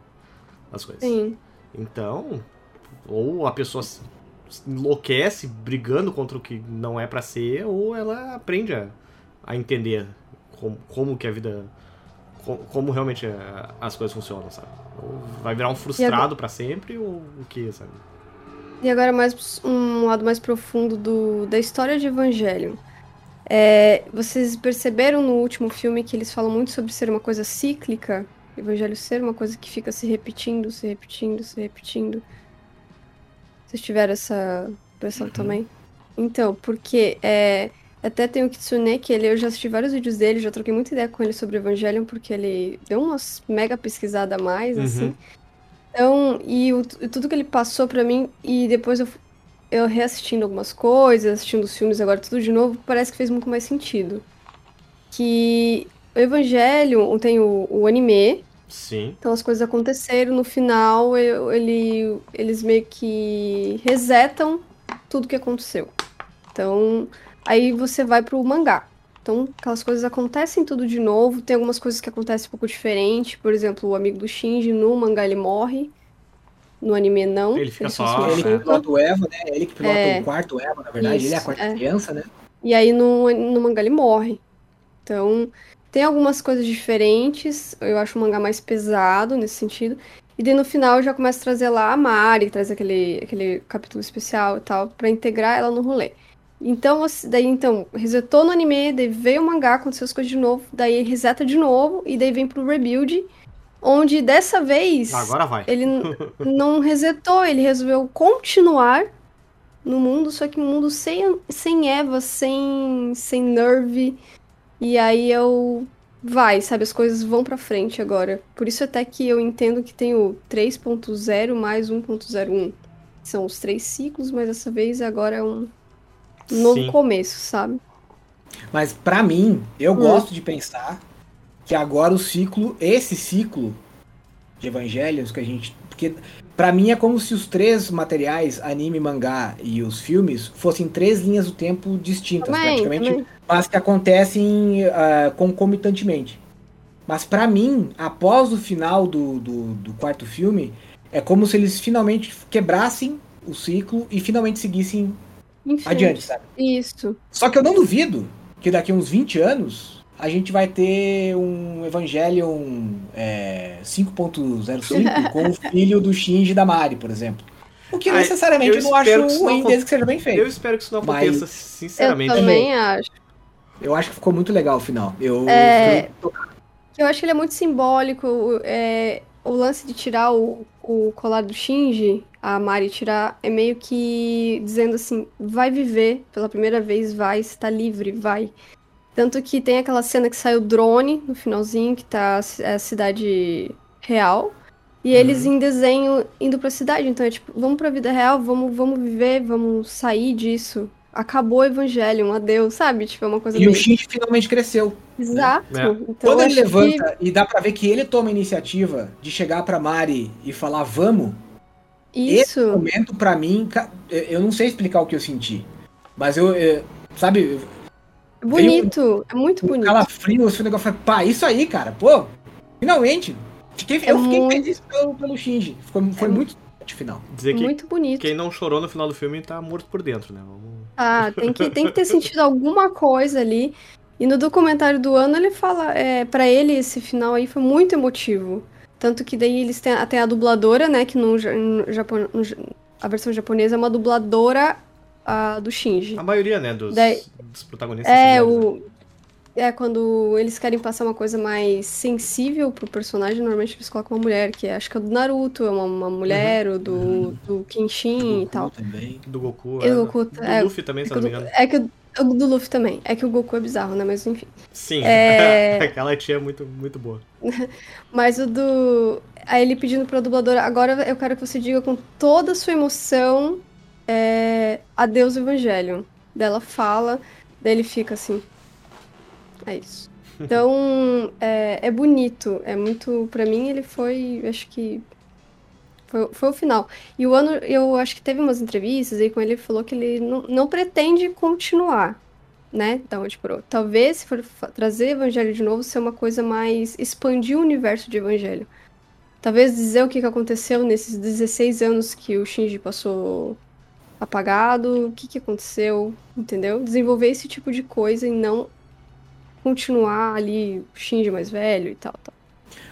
as coisas. Sim. Então, ou a pessoa enlouquece brigando contra o que não é pra ser, ou ela aprende a, a entender como, como que a vida. Co- Como, realmente é, as coisas funcionam, sabe? Ou vai virar um frustrado pra sempre, ou o que, sabe? E agora mais um lado mais profundo do, da história de Evangelho. É, vocês perceberam no último filme que eles falam muito sobre ser uma coisa cíclica? Evangelho ser uma coisa que fica se repetindo, se repetindo, se repetindo. Vocês tiveram essa impressão também? Então, porque é, até tem o Kitsune, que ele, eu já assisti vários vídeos dele, já troquei muita ideia com ele sobre Evangelion, porque ele deu umas mega pesquisada a mais, Uhum. assim. Então, e o- tudo que ele passou pra mim, e depois eu, eu reassistindo algumas coisas, assistindo os filmes agora tudo de novo, parece que fez muito mais sentido. Que o Evangelho tem o, o anime, Sim. então as coisas aconteceram, no final eu- ele, eles meio que resetam tudo que aconteceu. Então, aí você vai pro mangá. Então, aquelas coisas acontecem tudo de novo, tem algumas coisas que acontecem um pouco diferente, por exemplo, o amigo do Shinji no mangá ele morre, no anime não. Ele fica só só, Ele que é. pilota o Eva, né? Ele que pilota É. o quarto Eva, na verdade. ele é a Isso, quarta é. criança, né? E aí no, no mangá ele morre. Então, tem algumas coisas diferentes. Eu acho o mangá mais pesado nesse sentido. E daí no final já começa a trazer lá a Mari, traz aquele, aquele capítulo especial e tal, pra integrar ela no rolê. Então, você- daí então, resetou no anime, daí veio o mangá, aconteceu as coisas de novo, daí reseta de novo, e daí vem pro rebuild, onde dessa vez Agora vai. ele não resetou, ele resolveu continuar no mundo, só que um mundo sem, sem Eva, sem, sem Nerve. E aí eu. Vai, sabe? As coisas vão pra frente agora. Por isso até que eu entendo que tem o 3.0 mais 1.01. São os três ciclos, mas dessa vez agora é um novo Sim. começo, sabe? Mas pra mim, eu Hum. gosto de pensar que agora o ciclo, esse ciclo de evangelhos que a gente. Porque pra mim é como se os três materiais, anime, mangá e os filmes, fossem três linhas do tempo distintas, Também, praticamente, também. mas que acontecem ah, concomitantemente. Mas pra mim, após o final do, do, do quarto filme, é como se eles finalmente quebrassem o ciclo e finalmente seguissem Enfim, adiante, sabe? Isso. Só que eu não duvido que daqui a uns 20 anos a gente vai ter um Evangelion é, 5.05 com o filho do Shinji e da Mari, por exemplo. O que Ah, necessariamente eu eu, não acho ruim desde que seja bem feito. Eu Eu, espero que isso não Mas- aconteça, Eu sinceramente. também acho. acho que ficou muito legal o final. Eu É. Eu acho que ele é muito simbólico. é, o lance de tirar o, o colar do Shinji, a Mari tirar, é meio que dizendo assim: vai viver pela primeira vez, vai, você tá livre, vai. Tanto que tem aquela cena que sai o drone no finalzinho, que tá a a cidade real. E eles em desenho indo pra cidade. Então é tipo, vamos pra vida real, vamos, vamos viver, vamos sair disso. Acabou o Evangelion, adeus, sabe? Tipo, é uma coisa E meio. o Shinji finalmente cresceu. Exato. É. Então, Quando ele acho que- levanta e dá pra ver que ele toma a iniciativa de chegar pra Mari e falar vamos, esse Isso. momento pra mim, eu- não sei explicar o que eu senti. Mas eu, eu- sabe, É bonito, é muito um bonito. calafrio, assim, o negócio foi, pá, isso aí, cara, pô, finalmente. Fiquei, É eu fiquei muito- feliz pelo, pelo Shinji. Foi, foi É muito forte o final. Dizer que Muito bonito. quem não chorou no final do filme tá morto por dentro, né? Vamos... Ah, tem que, tem que ter sentido alguma coisa ali. E no documentário do ano ele fala, é, para ele esse final aí foi muito emotivo. Tanto que daí eles têm até a dubladora, né, que no, no Japão, no a versão japonesa é uma dubladora ah, do Shinji. A maioria, né, dos, Daí- dos protagonistas. É, mulheres, né? É, quando eles querem passar uma coisa mais sensível pro personagem, normalmente eles colocam uma mulher, que é, acho que é do Naruto, é uma, uma mulher, ou do, do Kenshin e tal. Também. Do Goku. É, do Goku, do é, Luffy também, se É eu que, não me engano. é que o o do Luffy também. É que o Goku é bizarro, né? Mas enfim. Sim. É. Aquela tia é muito, muito boa. Mas o do. Aí ele pedindo pra dubladora, agora eu quero que você diga com toda a sua emoção é, adeus Evangelho. Dela fala, daí ele fica assim. É isso. Então, é, é bonito. É muito. Pra mim, ele foi. Acho que. Foi, foi o final. E o ano, eu acho que teve umas entrevistas aí com ele, ele falou que ele não, não pretende continuar, né? Da onde parou. Talvez, se for trazer Evangelho de novo, ser uma coisa mais. expandir o universo de Evangelho. Talvez dizer o que que aconteceu nesses 16 anos que o Shinji passou apagado, o que que aconteceu, entendeu? Desenvolver esse tipo de coisa e não continuar ali o Shinji mais velho e tal, tal.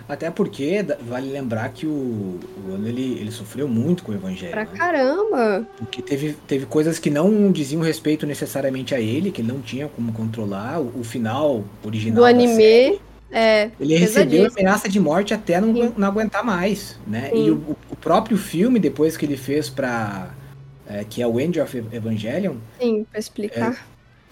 Até porque vale lembrar que o, o ano ele, ele sofreu muito com o Evangelho. Pra né? caramba! Porque teve, teve coisas que não diziam respeito necessariamente a ele, que ele não tinha como controlar. O, o final original. Do anime, série, é. ele recebeu ameaça de morte até não, Sim. não aguentar mais, né? Sim. E o, o próprio filme, depois que ele fez pra. é, que é o End of Evangelion, Sim, pra explicar.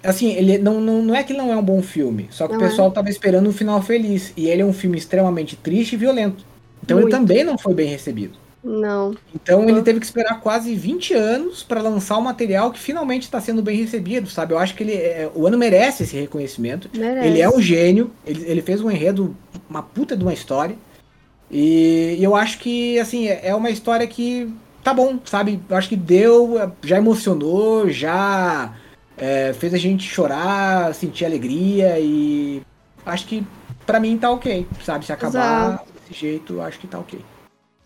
Assim, ele não, não, não é que ele não é um bom filme, só que Não o pessoal tava esperando um final feliz. E ele é um filme extremamente triste e violento. Então ele Muito. também não foi bem recebido. Não. Então ele Uhum. teve que esperar quase 20 anos para lançar um material que finalmente está sendo bem recebido, sabe? Eu acho que ele é- o ano merece esse reconhecimento. Merece. Ele é um gênio, ele, ele fez um enredo, uma puta de uma história. E, e eu acho que, assim, é é uma história que tá bom, sabe? Eu acho que deu, já emocionou, já é, fez a gente chorar, sentir alegria e acho que pra mim tá ok, sabe? Se acabar desse jeito, acho que tá ok.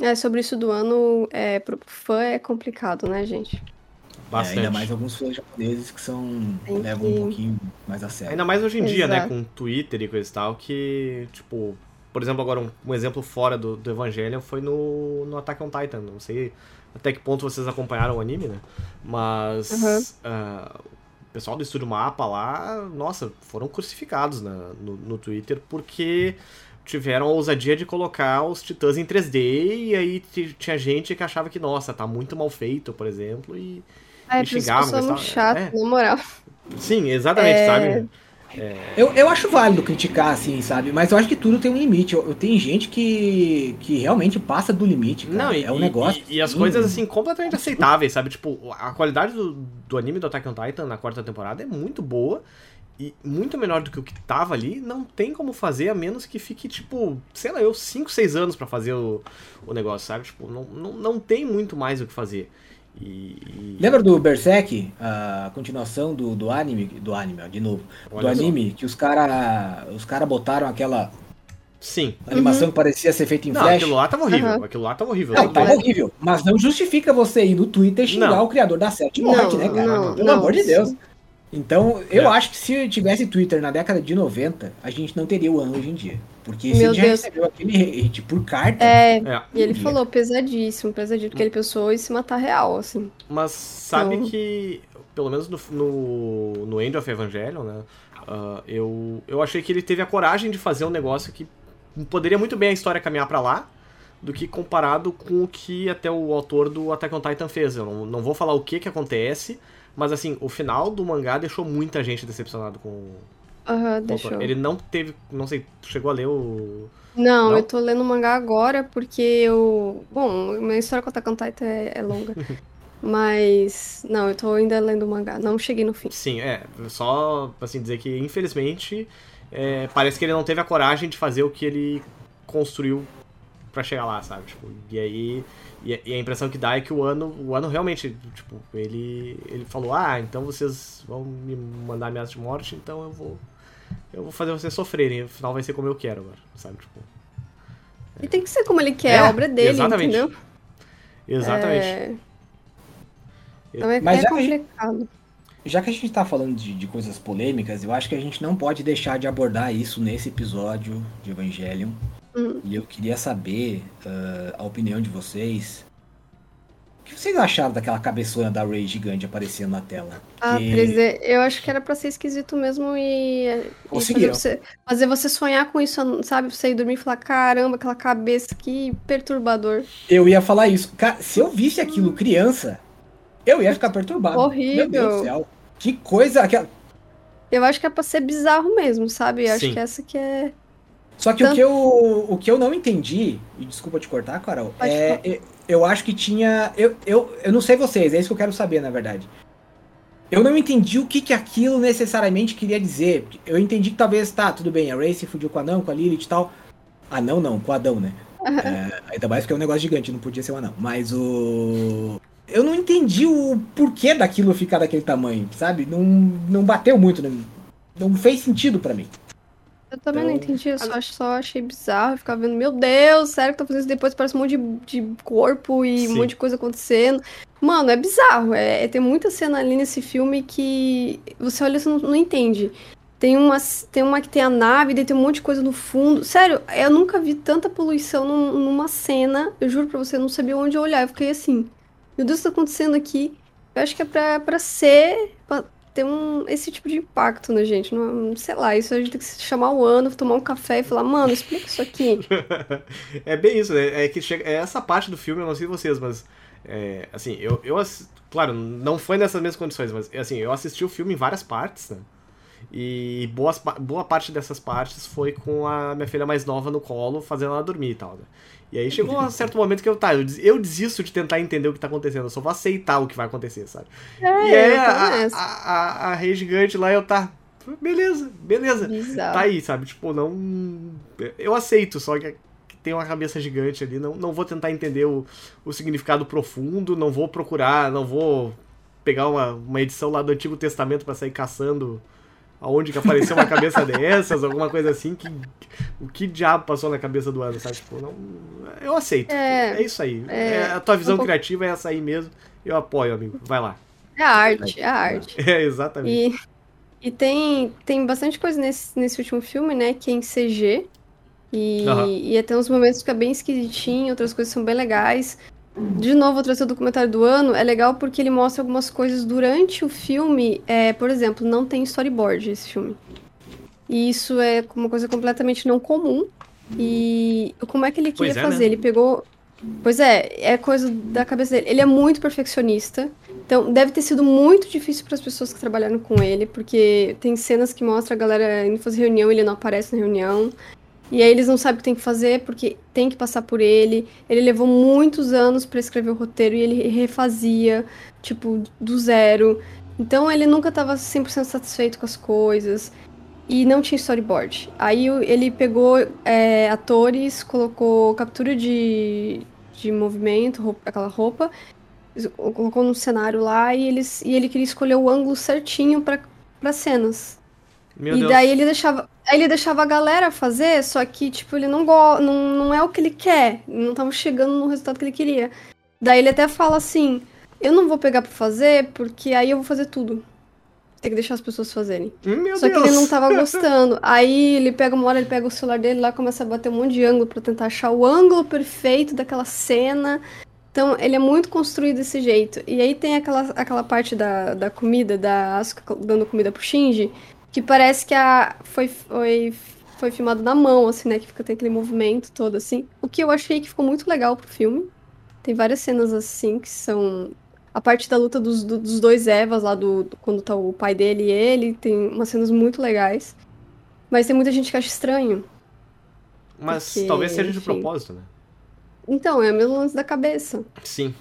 É, sobre isso do ano, é, pro fã é complicado, né, gente? É, Bastante. ainda mais alguns fãs japoneses que são Tem levam que- um pouquinho mais a sério. Ainda mais hoje em dia, né? Exato. Com Twitter e coisa e tal, que, tipo, por exemplo, agora um, um exemplo fora do, do Evangelion foi no, no Attack on Titan. Não sei até que ponto vocês acompanharam o anime, né? Mas Uhum. ah, o pessoal do Estúdio Mapa lá, nossa, foram crucificados na- no, no Twitter porque tiveram a ousadia de colocar os titãs em 3D e aí tinha gente que achava que, nossa, tá muito mal feito, por exemplo, e... É, por isso que xingavam, tal, chato, é. na moral. Sim, exatamente, É. sabe? Eu, eu acho válido criticar, assim, sabe? Mas eu acho que tudo tem um limite. Eu, eu tenho gente que, que realmente passa do limite, cara. Não, e, é um negócio. e, e as coisas, assim, completamente aceitáveis, sabe? Tipo, a qualidade do, do anime do Attack on Titan na quarta temporada é muito boa e muito melhor do que o que tava ali. Não tem como fazer, a menos que fique, tipo, sei lá, eu, 5, 6 anos pra fazer o, o negócio, sabe? Tipo, não, não, não tem muito mais o que fazer. E. e- Lembra do Berserk? A continuação do, do anime. Do anime, ó, de novo. Olha do só. anime, que os cara, os cara botaram aquela Sim. animação que parecia ser feita em Não, flash. aquilo lá tava horrível. Aham. Aquilo lá tava horrível. Não, tava horrível. Mas não justifica você ir no Twitter xingar Não. o criador da série de Não, morte, né, cara? não, Pelo não. amor de Deus. Então, eu É. acho que se tivesse Twitter na década de 90, a gente não teria o ano hoje em dia. Porque se Meu ele já Deus. recebeu aquele hate por carta, É, É. e ele Dia. falou pesadíssimo, pesadíssimo, porque ele pensou em se matar real, assim. Mas sabe Então- que, pelo menos no, no, no End of Evangelion, né? ah, eu, eu achei que ele teve a coragem de fazer um negócio que poderia muito bem a história caminhar pra lá, do que comparado com o que até o autor do Attack on Titan fez. Eu não, não vou falar o que que acontece, mas assim, o final do mangá deixou muita gente decepcionado com o Aham, autor. deixou. Ele não teve, não sei, chegou a ler o... Não, Não? eu tô lendo o mangá agora porque eu. Bom, minha história com Attack on Titan é, é longa. Mas. Não, eu tô ainda lendo o mangá. Não cheguei no fim. Sim, é, só assim dizer que infelizmente é, parece que ele não teve a coragem de fazer o que ele construiu pra chegar lá, sabe? Tipo, e aí e, a- e a impressão que dá é que o ano, o ano realmente, tipo, ele ele falou: "Ah, então vocês vão me mandar ameaça de morte, então eu vou eu vou fazer vocês sofrerem, o final vai ser como eu quero agora", sabe? Tipo, E tem que ser como ele quer, É, a obra dele, exatamente. entendeu? exatamente. É... Então é, Mas é já gente- complicado. já que a gente tá falando de, de coisas polêmicas, eu acho que a gente não pode deixar de abordar isso nesse episódio de Evangelion. Hum. E eu queria saber ah, a opinião de vocês. que vocês acharam daquela cabeçona da Ray gigante aparecendo na tela? Ah, Que- 3D, eu acho que era pra ser esquisito mesmo e, e fazer Conseguiram. você, fazer você sonhar com isso, sabe? Você ir dormir e falar, caramba, aquela cabeça, que perturbador. Eu ia falar isso. Cara, se eu visse aquilo criança, eu ia ficar perturbado. Horrível. Meu Deus do céu. Que coisa. aquela- Eu acho que é pra ser bizarro mesmo, sabe? Eu acho que essa que é. Só que o que, eu, o que eu não entendi, e desculpa te cortar, Carol, Pode é, eu, eu acho que tinha. Eu, eu, eu não sei vocês, é isso que eu quero saber, na verdade. Eu não entendi o que, que aquilo necessariamente queria dizer. Eu entendi que talvez, tá, tudo bem, a Ray se fudiu com o anão, com a Lilith e tal. Ah, não, não, com o Adão, né? É, ainda mais porque é um negócio gigante, não podia ser um anão. Mas o. Eu não entendi o porquê daquilo ficar daquele tamanho, sabe? Não, não bateu muito, não, não fez sentido pra mim. Eu também não Então, entendi, eu só, só achei bizarro. Eu ficava vendo, meu Deus, sério que tá fazendo isso depois? Parece um monte de, de corpo e um Sim. monte de coisa acontecendo. Mano, é bizarro. É, é- tem muita cena ali nesse filme que você olha e você não, não entende. Tem uma, tem uma que tem a nave, daí tem um monte de coisa no fundo. Sério, eu nunca vi tanta poluição num- numa cena. Eu juro pra você, eu não sabia onde olhar. Eu fiquei assim, meu Deus, o que tá acontecendo aqui? Eu acho que é pra, pra ser. Pra ter um, esse tipo de impacto na gente. Não, sei lá, isso a gente tem que chamar o ano, tomar um café e falar, mano, explica isso aqui. é bem isso, né? É que chega, é essa parte do filme, eu não sei vocês, mas é, assim, eu, eu claro, não foi nessas mesmas condições, mas assim, eu assisti o filme em várias partes, né? E boas, boa parte dessas partes foi com a minha filha mais nova no colo, fazendo ela dormir e tal, né? E aí chegou um certo momento que eu, tá, eu, des- eu desisto de tentar entender o que tá acontecendo, eu só vou aceitar o que vai acontecer, sabe? e aí a, a, a, rei gigante lá, eu tá, beleza, beleza. Bizarro. Tá aí, sabe? Tipo, não. Eu aceito, só que tem uma cabeça gigante ali. Não, não vou tentar entender o, o significado profundo, não vou procurar, não vou pegar uma, uma edição lá do Antigo Testamento pra sair caçando aonde que apareceu uma cabeça dessas, alguma coisa assim. Que, o que diabo passou na cabeça do ano, sabe? Tipo, não. Eu aceito. É, É, isso aí. é, É, a tua visão um pouco- criativa é essa aí mesmo. Eu apoio, amigo. Vai lá. É a arte, é a arte. É, exatamente. E, e tem, tem bastante coisa nesse, nesse último filme, né, que é em CG. E, Aham. e até uns momentos fica bem esquisitinho, outras coisas são bem legais. De novo, vou trazer o documentário do ano. É legal porque ele mostra algumas coisas durante o filme. É, por exemplo, não tem storyboard esse filme. E isso é uma coisa completamente não comum. E como é que ele queria é, né? fazer? Ele pegou. Pois é, é coisa da cabeça dele. Ele é muito perfeccionista. Então, deve ter sido muito difícil para as pessoas que trabalharam com ele, porque tem cenas que mostra a galera indo fazer reunião, ele não aparece na reunião. E aí eles não sabem o que tem que fazer, porque tem que passar por ele. Ele levou muitos anos para escrever o roteiro e ele refazia, tipo, do zero. Então ele nunca estava 100% satisfeito com as coisas. E não tinha storyboard. Aí ele pegou é, atores, colocou captura de, de movimento, roupa- aquela roupa, colocou no cenário lá e, eles, e ele queria escolher o ângulo certinho para cenas. Meu e Deus. daí ele deixava, ele deixava a galera fazer, só que, tipo, ele não, go não, não é o que ele quer. Não tava chegando no resultado que ele queria. Daí ele até fala assim: eu não vou pegar pra fazer, porque aí eu vou fazer tudo. Tem que deixar as pessoas fazerem. Meu Só que Deus. ele não tava gostando. Aí ele pega uma hora, ele pega o celular dele lá, começa a bater um monte de ângulo pra tentar achar o ângulo perfeito daquela cena. Então, ele é muito construído desse jeito. E aí tem aquela, aquela parte da, da comida, da Asuka dando comida pro Shinji, que parece que a, foi, foi, foi filmado na mão, assim, né? Que fica tem aquele movimento todo, assim. O que eu achei que ficou muito legal pro filme. Tem várias cenas assim que são. A parte da luta dos, do- dos dois Evas lá, do, do- quando tá o pai dele e ele, tem umas cenas muito legais. Mas tem muita gente que acha estranho. Mas porque, talvez seja de enfim. propósito, né? Então, é o mesmo lance da cabeça. Sim.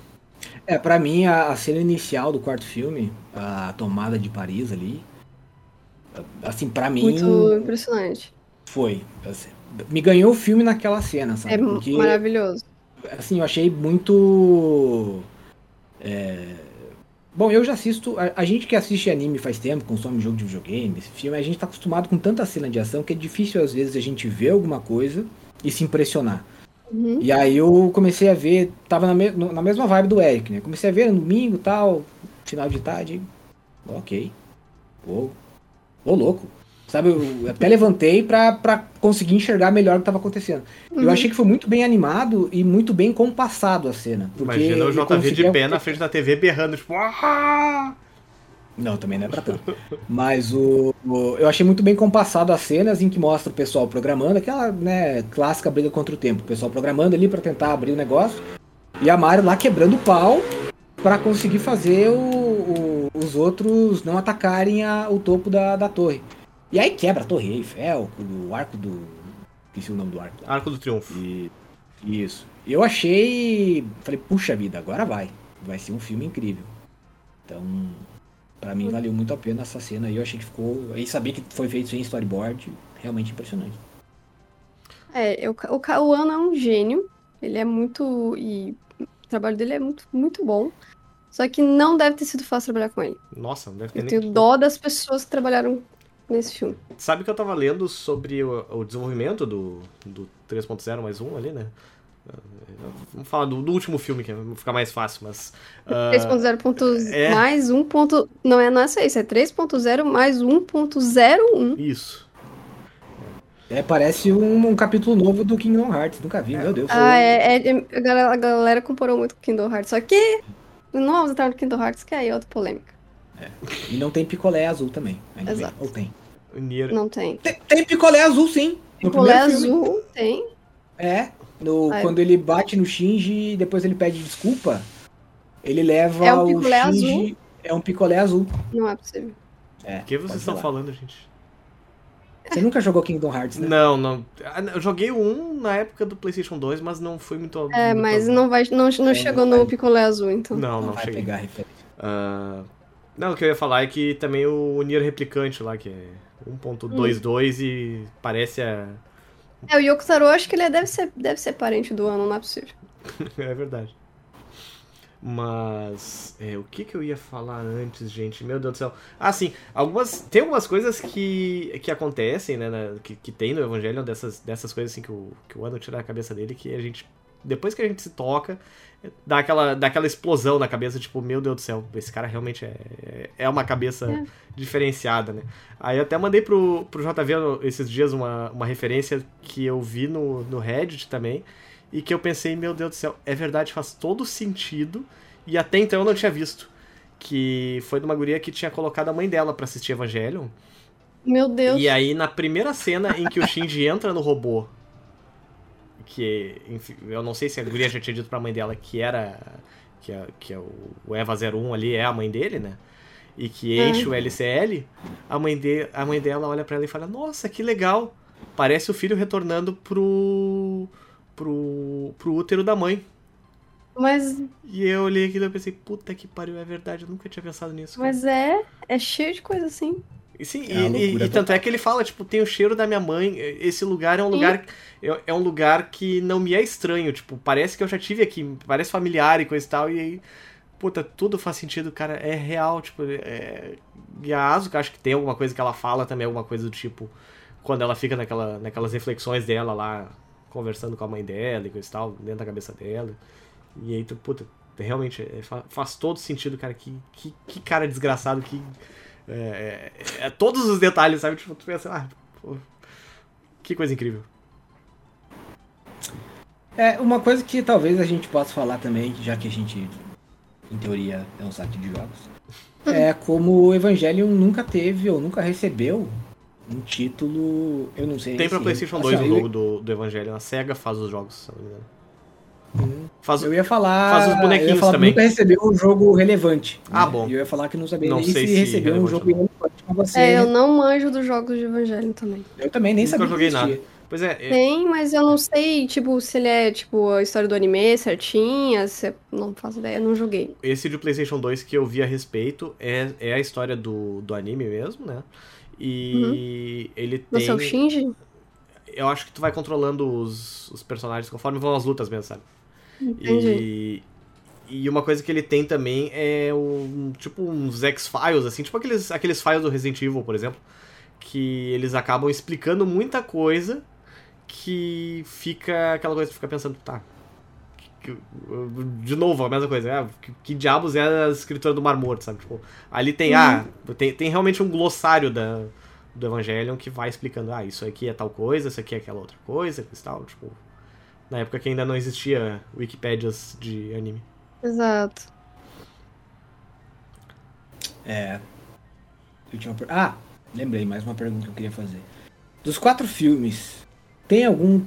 É, pra mim, a, a cena inicial do quarto filme, a tomada de Paris ali, assim, pra mim, Muito impressionante. foi. assim, me ganhou o filme naquela cena, sabe? É Porque, maravilhoso. assim, eu achei muito... é, Bom, eu já assisto... A, a gente que assiste anime faz tempo, consome jogo de videogame, esse filme, a gente tá acostumado com tanta cena de ação que é difícil, às vezes, a gente ver alguma coisa e se impressionar. Uhum. E aí eu comecei a ver, tava na, me- na mesma vibe do Eric, né? Comecei a ver no domingo tal, final de tarde. Ok. Ô, ô louco. Sabe, eu até levantei pra, pra conseguir enxergar melhor o que tava acontecendo. Eu Uhum. achei que foi muito bem animado e muito bem compassado a cena. Porque Imagina o eu JV de conseguia- pé na frente da TV berrando, tipo, ah! Não, também não é pra tanto. Mas o, o- eu achei muito bem compassado as cenas em que mostra o pessoal programando, aquela né, clássica briga contra o tempo. O pessoal programando ali pra tentar abrir o negócio. E a Mario lá quebrando o pau pra conseguir fazer o- os outros não atacarem a- o topo da, da torre. E aí quebra a torre Eiffel, o arco do. Esqueci o nome do arco. lá. Arco do Triunfo. E, isso. Eu achei. Falei, puxa vida, agora vai. Vai ser um filme incrível. Então, pra mim valeu muito a pena essa cena aí. Eu achei que ficou. Aí saber que foi feito sem storyboard, realmente impressionante. É, eu, o Cauã é um gênio. Ele é muito. E o trabalho dele é muito, muito bom. Só que não deve ter sido fácil trabalhar com ele. Nossa, não deve ter Eu nem. tenho dó das pessoas que trabalharam nesse filme. Sabe que eu tava lendo sobre o, o desenvolvimento do, do 3.0 mais 1 ali, né? Uh, Vamos falar do, do último filme, que vai ficar mais fácil, mas. ah, 3.0 ponto é. mais 1. Ponto, não é, não é só isso, é 3.0 mais 1.01. Isso. É, parece um, um capítulo novo do Kingdom Hearts. Nunca vi, meu Deus. Ah, é, é- é- a, galera, a galera comparou muito com Kingdom Hearts. Só que não vamos entrar no Kingdom Hearts, que aí é outra polêmica. E não tem picolé azul também. Exato. Ou tem? Não tem. tem? Tem picolé azul, sim. Picolé azul tem. É. No, é. quando ele bate no Shinji e depois ele pede desculpa, ele leva É um o Shinji. azul? É um picolé azul. Não é possível. É, O que vocês estão falar. falando, gente? Você nunca jogou Kingdom Hearts, né? Não, não. Ah, Eu joguei o 1 na época do PlayStation 2, mas não foi muito. É, muito- mas não, vai, não, não É, chegou não no vai. picolé azul, então. Não, Não não vai cheguei. pegar a referência. Ah, não, o que eu ia falar é que também o Nier Replicante lá, que é 1.22 e parece a. É, o Yoko Taro, acho que ele deve ser, deve ser parente do ano, não é possível. é verdade. Mas. é, o que, que eu ia falar antes, gente? Meu Deus do céu. Ah, sim. Algumas, tem algumas coisas que, que acontecem, né? na- que, que tem no Evangelho, dessas, dessas coisas assim que o, que o Ano tira da cabeça dele, que a gente. Depois que a gente se toca, dá aquela, dá aquela explosão na cabeça, tipo, meu Deus do céu, esse cara realmente é, é uma cabeça É. diferenciada, né? Aí até mandei pro, pro JV esses dias uma, uma referência que eu vi no, no Reddit também, e que eu pensei, meu Deus do céu, é verdade, faz todo sentido, e até então eu não tinha visto. Que foi de uma guria que tinha colocado a mãe dela pra assistir Evangelion. Meu Deus. E aí, na primeira cena em que o Shinji entra no robô, que enfim, eu não sei se a guria já tinha dito pra mãe dela que era. que, é, que é o, Eva 01 ali é a mãe dele, né? E que É. enche o LCL, a mãe, de, a mãe dela olha pra ela e fala: Nossa, que legal! Parece o filho retornando pro. Pro. pro útero da mãe. Mas, E eu olhei aquilo e pensei, puta que pariu, é verdade, eu nunca tinha pensado nisso. cara." mas é, é cheio de coisa assim. E sim, É e, e- e tanto é que ele fala, tipo, tem o cheiro da minha mãe. Esse lugar é um Sim. lugar. É, é um lugar que não me é estranho. Tipo, parece que eu já tive aqui, parece familiar e coisa e tal. E aí, puta, tudo faz sentido, cara. É real, tipo. É... E a Asuka, acho que tem alguma coisa que ela fala também, alguma coisa do tipo. Quando ela fica naquela, naquelas reflexões dela lá, conversando com a mãe dela e coisa e tal, dentro da cabeça dela. E aí, tu, puta, realmente, é, fa- faz todo sentido, cara. Que, que, que cara desgraçado, que. É, é, é todos os detalhes, sabe? Tipo, tu pensa, ah, pô, que coisa incrível. É, uma coisa que talvez a gente possa falar também, já que a gente, em teoria, é um site de jogos, é como o Evangelion nunca teve ou nunca recebeu um título. Eu não sei. Tem pra se- PlayStation assim, 2 ó, o eu- jogo do, do Evangelho. A SEGA faz os jogos, se não me engano. Faz, Eu ia falar. Faz os bonequinhos eu ia falar também. Nunca recebeu um jogo relevante. Ah, né? bom. E eu ia falar que não sabia Não nem sei se, se recebeu um jogo relevante com você. É, eu não manjo dos jogos de Evangelho também. Eu também nem Nunca sabia. que joguei nada. Pois é, é, Tem, mas eu não sei, tipo, se ele é, tipo, a história do anime certinha, se... Não faço ideia, eu não joguei. esse de PlayStation 2 que eu vi a respeito é, é a história do, do anime mesmo, né? E ele tem. Você é o Shinji? Eu acho que tu vai controlando os, os personagens conforme vão as lutas mesmo, sabe? Entendi. E, e uma coisa que ele tem também é um, tipo uns X-Files, assim, tipo aqueles, aqueles files do Resident Evil, por exemplo, que eles acabam explicando muita coisa que fica aquela coisa que fica pensando, tá. Que- De novo, a mesma coisa, ah, que, que diabos é a escritora do Mar Morto, sabe? Tipo, ali tem, ah, tem, tem realmente um glossário da, do Evangelion que vai explicando, ah, isso aqui é tal coisa, isso aqui é aquela outra coisa, e tal, tipo. Na época que ainda não existia Wikipédias de anime. Exato. É. Última per... Ah, lembrei, mais uma pergunta que eu queria fazer. Dos quatro filmes, tem algum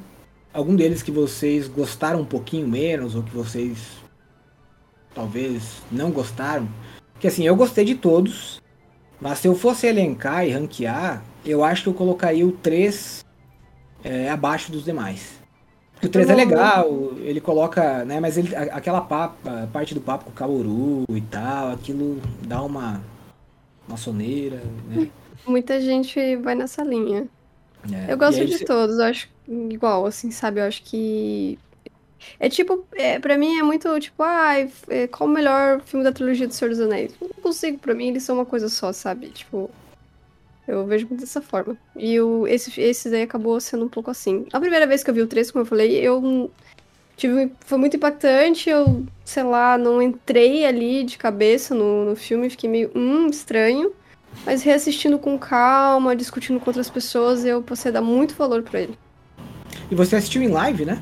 algum deles que vocês gostaram um pouquinho menos ou que vocês talvez não gostaram? Que assim, eu gostei de todos, mas se eu fosse elencar e ranquear, eu acho que eu colocaria o 3 é, abaixo dos demais. O 3 é legal, ele coloca, né, mas ele, aquela papa, parte do papo com o Kaoru e tal, aquilo dá uma, uma soneira, né? Muita gente vai nessa linha. É, Eu gosto de todos, acho igual, assim, sabe? Eu acho que. É tipo, é, pra mim é muito tipo, ah, qual o melhor filme da trilogia do Senhor dos Anéis? Não consigo, pra mim eles são uma coisa só, sabe? Tipo, eu vejo muito dessa forma. E o, esse, esse daí acabou sendo um pouco assim. A primeira vez que eu vi o 3, como eu falei, eu tive, foi muito impactante, eu, sei lá, não entrei ali de cabeça no, no filme, fiquei meio, hum, estranho. Mas reassistindo com calma, discutindo com outras pessoas, eu passei a dar muito valor pra ele. E você assistiu em live, né?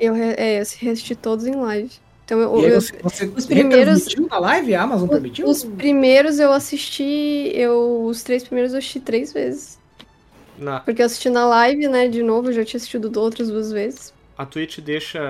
Eu, é, eu reassisti todos em live. Então eu, aí eu- você, você os primeiros- na live? A Amazon permitiu? os primeiros eu assisti, eu os três primeiros eu assisti três vezes. Na, Porque eu assisti na live, né, de novo, eu já tinha assistido outras duas vezes. a Twitch deixa.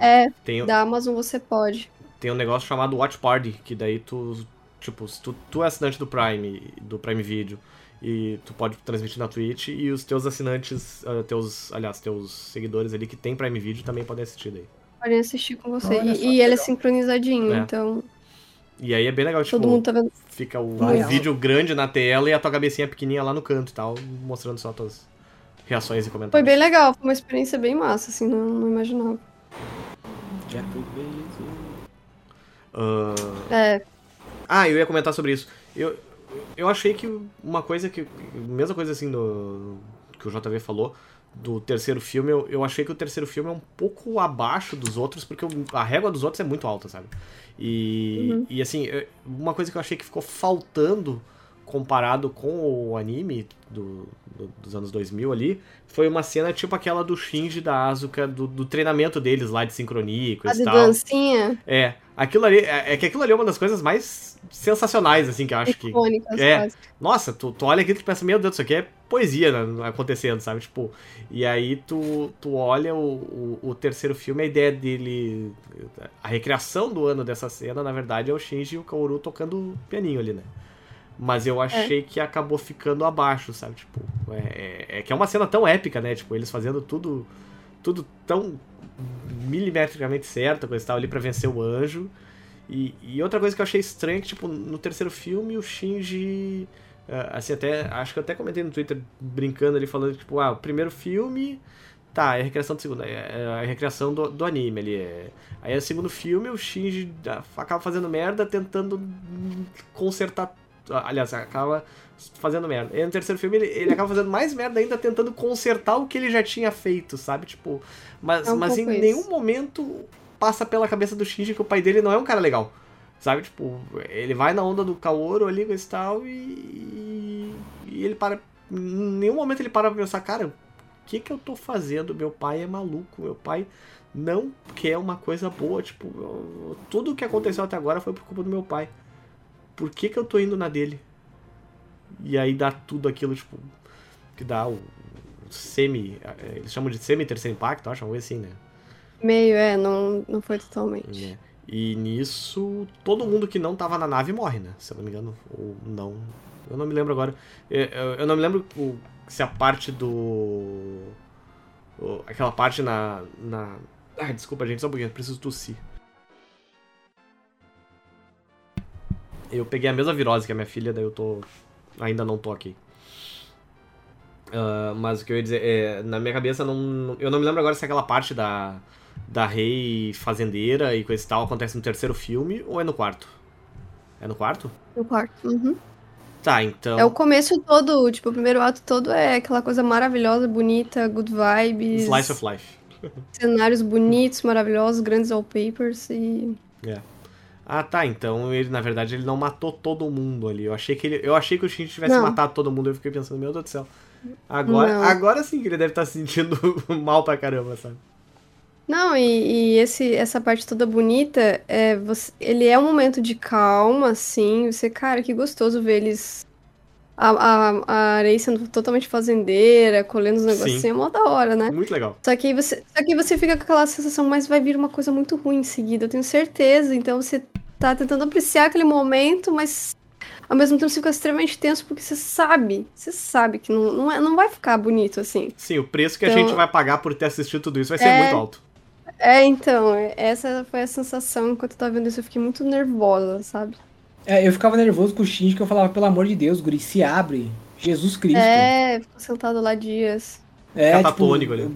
É, Tem, da Amazon você pode. tem um negócio chamado Watch Party, que daí tu. Tipo, se tu, tu é assinante do Prime, do Prime Video, e tu pode transmitir na Twitch, e os teus assinantes, ah, teus, aliás, teus seguidores ali que tem Prime Video também podem assistir daí. Podem assistir com você. Olha E, e ele é sincronizadinho, É. então E aí é bem legal, tipo, todo mundo tá vendo. fica o, o vídeo grande na tela e a tua cabecinha pequenininha lá no canto e tal, mostrando só tuas reações e Foi comentários. bem legal, foi uma experiência bem massa, assim, não, não imaginava. Ah, É, Ah, eu ia comentar sobre isso. Eu, eu achei que uma coisa que. Mesma coisa assim do. que o JV falou, do terceiro filme, eu, eu achei que o terceiro filme é um pouco abaixo dos outros, porque a régua dos outros é muito alta, sabe? E, e assim, uma coisa que eu achei que ficou faltando comparado com o anime do, do- dos anos 2000 ali, foi uma cena tipo aquela do Shinji da Asuka, do, do treinamento deles lá de sincronia e a coisa de e tal. dancinha, É, aquilo ali, é, é que aquilo ali é uma das coisas mais sensacionais, assim, que eu acho que. icônicas é. quase. Nossa, tu, tu olha aquilo e tu pensa, meu Deus, isso aqui é poesia né, acontecendo, sabe? Tipo, e aí tu, tu olha o, o, o terceiro filme, a ideia dele. A recriação do ano dessa cena, na verdade, é o Shinji e o Kaoru tocando pianinho ali, né? Mas eu achei que acabou ficando abaixo, sabe? Tipo, é, é, é que é uma cena tão épica, né? Tipo, eles fazendo tudo tudo tão milimetricamente certo, coisa e tal, ali pra vencer o anjo. E, e outra coisa que eu achei estranha é que, tipo, no terceiro filme o Shinji. eh, assim, até. Acho que eu até comentei no Twitter brincando ali, falando, tipo, ah, o primeiro filme. Tá, é a recriação do segundo. É é a recriação do, do anime ali. É. Aí no segundo filme o Shinji ah, acaba fazendo merda tentando consertar. ah, Aliás, acaba fazendo merda. E no terceiro filme ele, ele acaba fazendo mais merda ainda tentando consertar o que ele já tinha feito, sabe? Tipo. Mas, É um mas em isso. nenhum momento passa pela cabeça do Shinji que o pai dele não é um cara legal. Sabe? Tipo, ele vai na onda do Kaoru ali com esse tal e. E ele para. Em nenhum momento ele para pra pensar, cara, o que que eu tô fazendo? Meu pai é maluco, meu pai não quer uma coisa boa. Tipo, eu- tudo o que aconteceu até agora foi por culpa do meu pai. Por que que eu tô indo na dele? E aí dá tudo aquilo, tipo, que dá o semi. eh, Eles chamam de semi-terceiro impacto, acho, coisa assim, né? Meio, é, não, não foi totalmente. né? E nisso, todo mundo que não tava na nave morre, né? Se eu não me engano, ou não. Eu não me lembro agora. Eu, eu- eu não me lembro o- se a parte do. o- Aquela parte na. na... Ai, desculpa, gente, só um pouquinho, preciso tossir. Eu peguei a mesma virose que a minha filha, daí eu tô. Ainda não tô aqui. Ah, mas o que eu ia dizer é, na minha cabeça não, eu não me lembro agora se aquela parte da da rei fazendeira e coisa e tal acontece no terceiro filme ou é no quarto? É no quarto? No quarto. Uhum. Tá, então. É o começo todo, tipo, o primeiro ato todo é aquela coisa maravilhosa, bonita, good vibes. Slice of Life. Cenários bonitos, maravilhosos, grandes wallpapers e. Ah, tá. Então ele, na verdade, ele não matou todo mundo ali. Eu achei que ele, eu achei que o Shinji tivesse Não. matado todo mundo. Eu fiquei pensando, meu Deus do céu. Agora, Não. agora sim que ele deve estar se sentindo mal pra caramba, sabe? Não, e, e esse, essa parte toda bonita, é, você, ele é um momento de calma, assim. Você, cara, que gostoso ver eles. A, a, a Arei sendo totalmente fazendeira, colhendo os negocinhos, Sim. é mó da hora, né? Muito legal. Só que aí você, só que você fica com aquela sensação, mas vai vir uma coisa muito ruim em seguida, eu tenho certeza. Então você tá tentando apreciar aquele momento, mas ao mesmo tempo você fica extremamente tenso porque você sabe, você sabe que não, não, é, não vai ficar bonito assim. Sim, o preço que a Então- gente vai pagar por ter assistido tudo isso vai ser É. muito alto. É, então, é- essa foi a sensação enquanto eu tava vendo isso, eu fiquei muito nervosa, sabe? É, eu ficava nervoso com o Shinji, que eu falava, pelo amor de Deus, guri, se abre. Jesus Cristo. É, ficou sentado lá dias. É, Catatônico ali.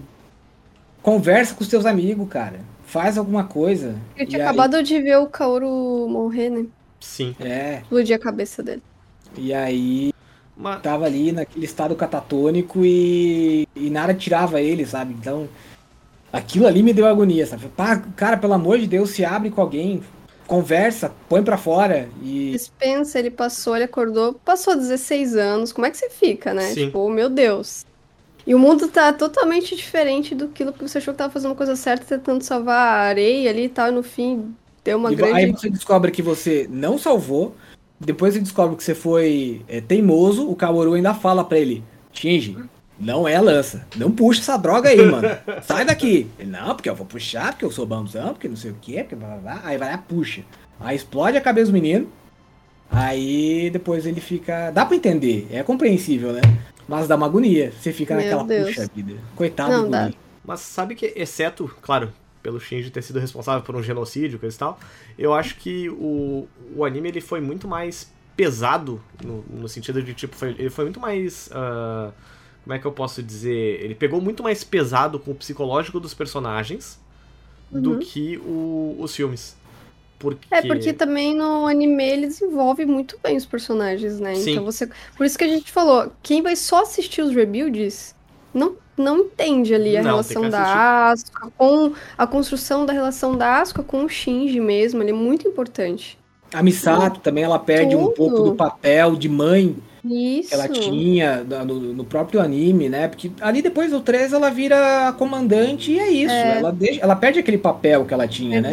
Conversa com os teus amigos, cara. Faz alguma coisa. Eu E tinha aí- acabado de ver o Kaoru morrer, né? Sim. É, Explodir a cabeça dele. e aí Mas, tava ali naquele estado catatônico e, e nada tirava ele, sabe? Então, aquilo ali me deu agonia, sabe? Pá, cara, pelo amor de Deus, se abre com alguém, conversa, põe pra fora e... Dispensa, ele passou, ele acordou, passou 16 anos, como é que você fica, né? Sim. Tipo, meu Deus. E o mundo tá totalmente diferente do que você achou que tava fazendo a coisa certa, tentando salvar a areia ali e tal, e no fim deu uma e grande... aí você descobre que você não salvou, depois você descobre que você foi é, teimoso, o Kaoru ainda fala pra ele, Shinji, não é lança, não puxa essa droga aí, mano, sai daqui. Ele, não, porque eu vou puxar, porque eu sou bonzão, porque não sei o que, porque blá, blá, blá. aí vai lá, puxa. Aí explode a cabeça do menino, aí depois ele fica, dá pra entender, é compreensível, né? Mas dá uma agonia, você fica Meu naquela, Deus. puxa vida, coitado Não, do dá. guri. mas sabe que, exceto, claro, pelo Shinji ter sido responsável por um genocídio, coisa e tal, eu acho que o, o anime ele foi muito mais pesado, no, no sentido de, tipo, foi- ele foi muito mais. ah, como é que eu posso dizer? Ele pegou muito mais pesado com o psicológico dos personagens do Uhum. que o- os filmes. Porque... É, porque também no anime ele desenvolve muito bem os personagens, né? Sim. Então você. Por isso que a gente falou, quem vai só assistir os rebuilds não, não entende ali a Não, relação da Asuka com a construção da relação da Asuka com o Shinji mesmo, ele é muito importante. A Misato também, ela perde um Tudo. pouco do papel de mãe Isso. que ela tinha no, no próprio anime, né? Porque ali depois do 3 ela vira comandante e é isso. É. Ela, deixa, ela perde aquele papel que ela tinha, né?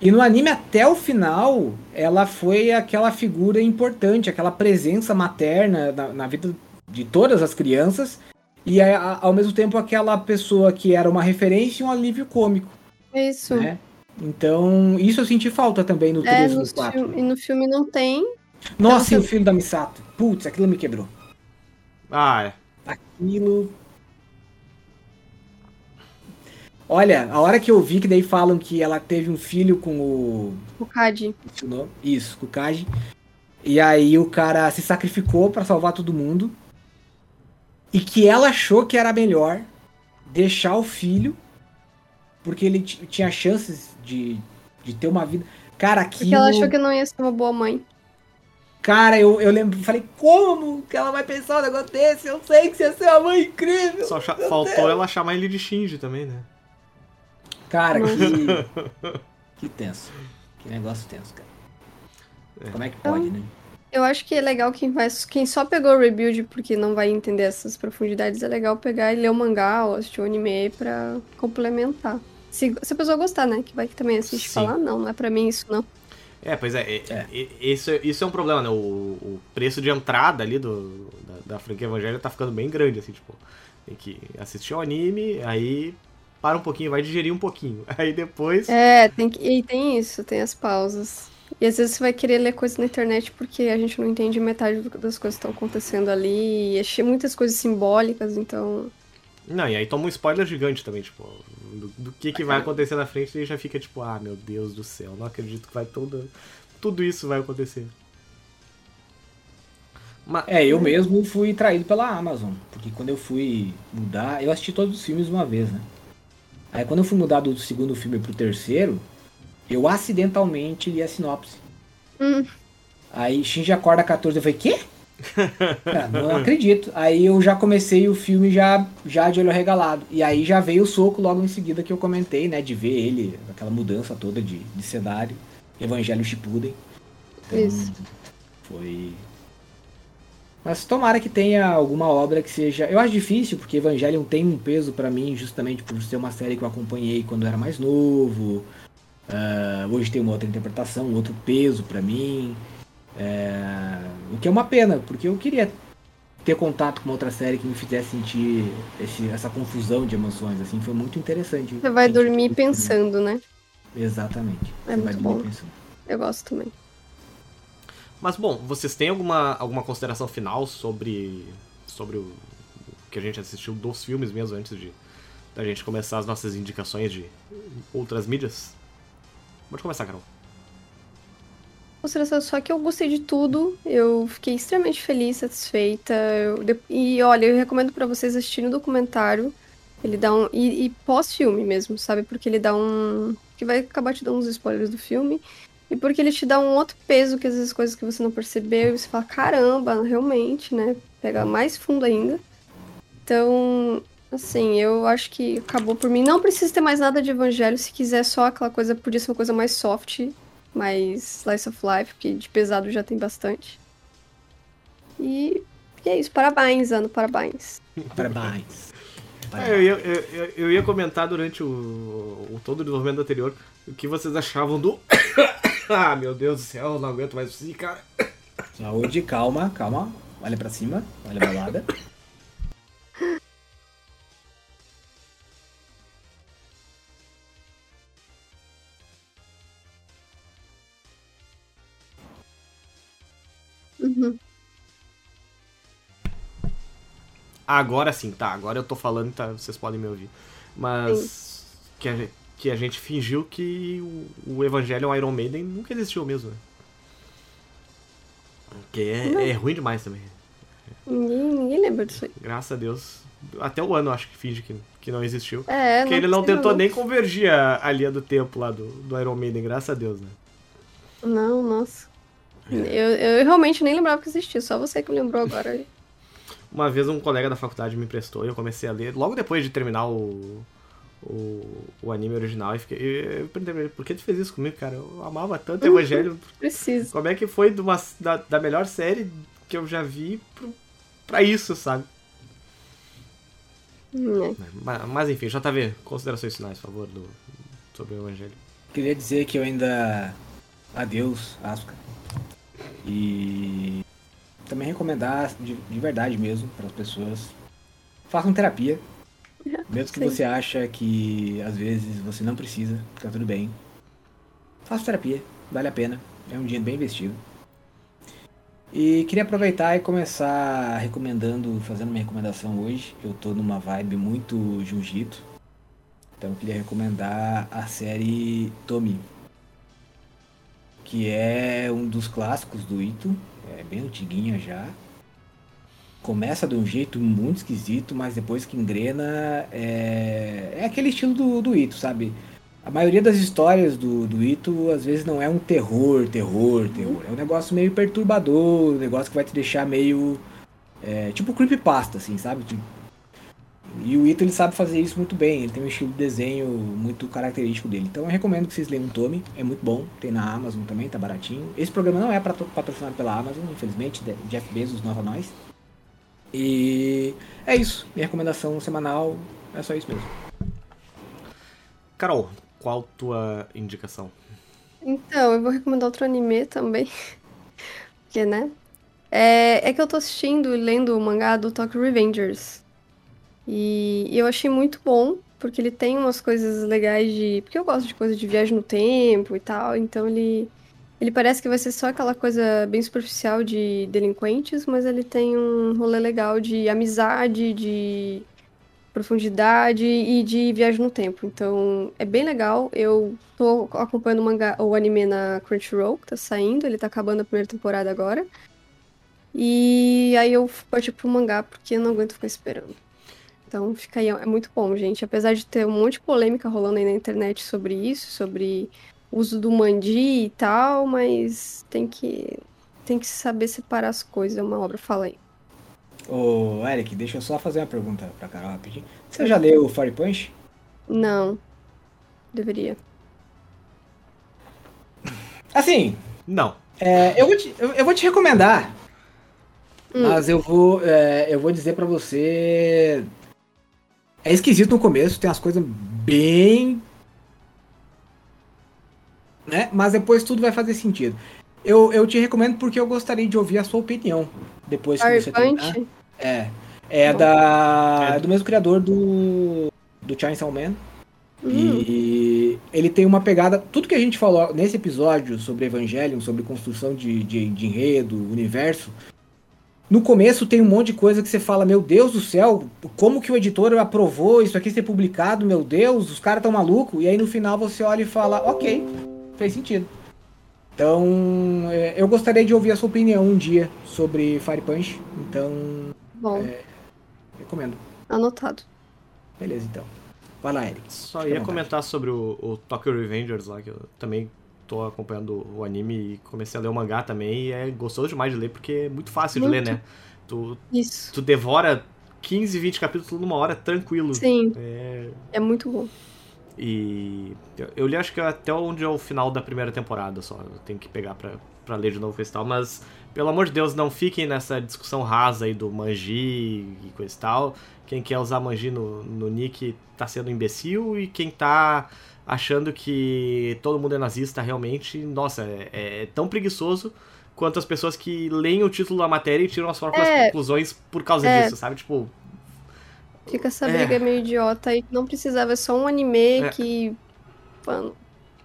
E no anime até o final, ela foi aquela figura importante, aquela presença materna na, na vida de todas as crianças. E a- a- ao mesmo tempo aquela pessoa que era uma referência e um alívio cômico, Isso. né? Então, isso eu senti falta também no É, 3 e no no 4. filme, e no filme não tem. Nossa, Então, e o filho da Misato. Putz, aquilo me quebrou. Ah, é. Aquilo. Olha, a hora que eu vi que daí falam que ela teve um filho com o. O Kaji. Isso, com o Kaji. E aí o cara se sacrificou pra salvar todo mundo. E que ela achou que era melhor deixar o filho. Porque ele tinha chances de, de ter uma vida. Cara, aquilo. Porque ela achou que não ia ser uma boa mãe. Cara, eu, eu lembro, falei, como que ela vai pensar um negócio desse? Eu sei que você ia ser uma mãe incrível. Só faltou Deus. ela chamar ele de Shinji também, né? Cara, que. que tenso. Que negócio tenso, cara. É. Como é que pode, né? Eu acho que é legal quem vai, quem só pegou o rebuild porque não vai entender essas profundidades, é legal pegar e ler o mangá ou assistir o anime pra complementar. Se, se a pessoa gostar, né? Que vai que também assiste e Sim. fala, ah, não, não é pra mim isso, não. É, pois é, é, É. é- isso, é- isso é um problema, né? O, o preço de entrada ali do, da, da franquia Evangelho tá ficando bem grande, assim, tipo, tem que assistir o anime, aí para um pouquinho, vai digerir um pouquinho. Aí depois. É, tem que, e tem isso, tem as pausas. E às vezes você vai querer ler coisas na internet porque a gente não entende metade do- das coisas que estão acontecendo ali. E achei muitas coisas simbólicas, então. Não, e aí toma um spoiler gigante também, tipo, do, do que, que vai acontecer na frente, e já fica tipo, ah, meu Deus do céu, não acredito que vai tudo. Tudo isso vai acontecer. Mas, É, eu mesmo fui traído pela Amazon. Porque quando eu fui mudar, eu assisti todos os filmes uma vez, né? Aí quando eu fui mudar do segundo filme pro terceiro, eu acidentalmente li a sinopse. Hum. Aí Shinji acorda 14, eu falei, quê? Cara, não acredito. Aí eu já comecei o filme já, já de olho arregalado. E aí já veio o soco logo em seguida que eu comentei, né? De ver ele, aquela mudança toda de, de cenário. Evangelho Shippuden. Então, Isso. Foi. Mas tomara que tenha alguma obra que seja. Eu acho difícil, porque Evangelion tem um peso pra mim, justamente por ser uma série que eu acompanhei quando eu era mais novo. Ah, hoje tem uma outra interpretação, um outro peso pra mim. É, O que é uma pena, porque eu queria ter contato com outra série que me fizesse sentir esse- essa confusão de emoções, assim, foi muito interessante. Você vai dormir pensando, né? Exatamente. É Você vai muito dormir bom. pensando. Eu gosto também. Mas bom, vocês têm alguma, alguma consideração final sobre, sobre o, o que a gente assistiu dos filmes mesmo, antes de da gente começar as nossas indicações de outras mídias? Pode começar, Carol. Consideração só que eu gostei de tudo, eu fiquei extremamente feliz, satisfeita. eu- e olha, eu recomendo pra vocês assistirem o documentário. Ele dá um. E, e pós-filme mesmo, sabe? Porque ele dá um. Que vai acabar te dando uns spoilers do filme. E porque ele te dá um outro peso que às vezes coisas que você não percebeu. E você fala, caramba, realmente, né? Pega mais fundo ainda. Então, assim, eu acho que acabou por mim. Não precisa ter mais nada de evangelho. Se quiser só aquela coisa, podia ser uma coisa mais soft mais slice of life, porque de pesado já tem bastante. E, e é isso, parabéns, Ano, parabéns. Parabéns. É, eu, ia, eu, eu- ia comentar durante o, o todo o desenvolvimento anterior o que vocês achavam do. ah, meu Deus do céu, não aguento mais isso, cara. Saúde, calma, calma. Olha pra cima, olha a balada. Uhum. Agora sim, tá. Agora eu tô falando, tá? Vocês podem me ouvir. Mas que a, gente, que a gente fingiu que o, o Evangelho Iron Maiden nunca existiu mesmo, né? Que é, é ruim demais também. Ninguém, ninguém lembra disso aí. Graças a Deus. Até o ano acho que finge que, que não existiu. É, Porque ele não tentou nem convergir a, a linha do tempo lá do, do Iron Maiden, graças a Deus, né? Não, nossa. Eu, eu realmente nem lembrava que existia, só você que lembrou agora. Uma vez um colega da faculdade me emprestou e eu comecei a ler, logo depois de terminar o, o, o anime original, e fiquei, eu, eu perguntei pra ele, por que tu fez isso comigo, cara? Eu amava tanto Evangelho. Preciso. Como é que foi de uma, da, da melhor série que eu já vi pro, pra isso, sabe? É. Mas, mas enfim, JV, considerações finais, por favor, do, sobre o Evangelho. Queria dizer que eu ainda. Adeus, Asuka. E também recomendar de, de verdade mesmo para as pessoas. Façam terapia. Mesmo que Sim. você acha que às vezes você não precisa, tá tudo bem. Faça terapia, vale a pena. É um dinheiro bem investido. E queria aproveitar e começar recomendando, fazendo uma recomendação hoje. Eu tô numa vibe muito jiu-jitsu. Então eu queria recomendar a série Tommy. Que é um dos clássicos do Ito. É bem antiguinha já. Começa de um jeito muito esquisito, mas depois que engrena é, é aquele estilo do, do Ito, sabe? A maioria das histórias do, do Ito às vezes não é um terror, terror, terror. É um negócio meio perturbador, um negócio que vai te deixar meio. É, tipo creepypasta, assim, sabe? Tipo, e o Ito ele sabe fazer isso muito bem, ele tem um estilo de desenho muito característico dele. Então eu recomendo que vocês leiam o Tommy, é muito bom, tem na Amazon também, tá baratinho. Esse programa não é patro- patrocinado pela Amazon, infelizmente, Jeff Bezos nova nós. E é isso, minha recomendação semanal é só isso mesmo. Carol, qual tua indicação? Então, eu vou recomendar outro anime também. Porque, né? É, é que eu tô assistindo e lendo o mangá do Tokyo Revengers. E eu achei muito bom, porque ele tem umas coisas legais de. Porque eu gosto de coisa de viagem no tempo e tal, então ele. Ele parece que vai ser só aquela coisa bem superficial de delinquentes, mas ele tem um rolê legal de amizade, de profundidade e de viagem no tempo. Então, é bem legal. Eu tô acompanhando o, o anime na Crunchyroll, que tá saindo, ele tá acabando a primeira temporada agora. E aí eu parti pro mangá, porque eu não aguento ficar esperando. Então fica aí, é muito bom, gente. Apesar de ter um monte de polêmica rolando aí na internet sobre isso, sobre o uso do mandi e tal, mas tem que tem que saber separar as coisas, é uma obra, fala aí. Ô Eric, deixa eu só fazer uma pergunta pra Carol rapidinho. Você já leu o Fire Punch? Não. Deveria. Assim, Não. é, eu, vou te, eu, eu vou te recomendar. Hum. Mas eu vou, é, eu vou dizer pra você. É esquisito no começo, tem umas coisas bem. Né? Mas depois tudo vai fazer sentido. Eu, eu te recomendo porque eu gostaria de ouvir a sua opinião depois que você terminar. É. É Bom. da. É. É do mesmo criador do. Do Chainsaw Man. Hum, E ele tem uma pegada. Tudo que a gente falou nesse episódio sobre Evangelion, sobre construção de, de, de enredo, universo. No começo tem um monte de coisa que você fala, meu Deus do céu, como que o editor aprovou isso aqui ser publicado, meu Deus, os caras tão malucos. E aí no final você olha e fala, ok, fez sentido. Então, é, eu gostaria de ouvir a sua opinião um dia sobre Fire Punch. Então, bom, É. recomendo. anotado. Beleza, então. Vai lá, Eric. Só Fica ia comentar sobre o, o Tokyo Revengers lá, que eu também tô acompanhando o anime e comecei a ler o mangá também. E é gostoso demais de ler, porque é muito fácil de ler, Muito. né? Tu, Isso. tu devora 15, 20 capítulos numa hora tranquilo. Sim, É, é muito bom. e eu, eu li acho que até onde é o final da primeira temporada só. Eu tenho que pegar pra, pra ler de novo esse tal. Mas, pelo amor de Deus, não fiquem nessa discussão rasa aí do manji e coisa e tal. Quem quer usar manji no, no nick tá sendo imbecil e quem tá achando que todo mundo é nazista realmente, nossa, é, é tão preguiçoso quanto as pessoas que leem o título da matéria e tiram as próprias É. conclusões por causa É. disso, sabe? Tipo, Fica essa É. briga meio idiota aí que não precisava, é só um anime É. que. Mano,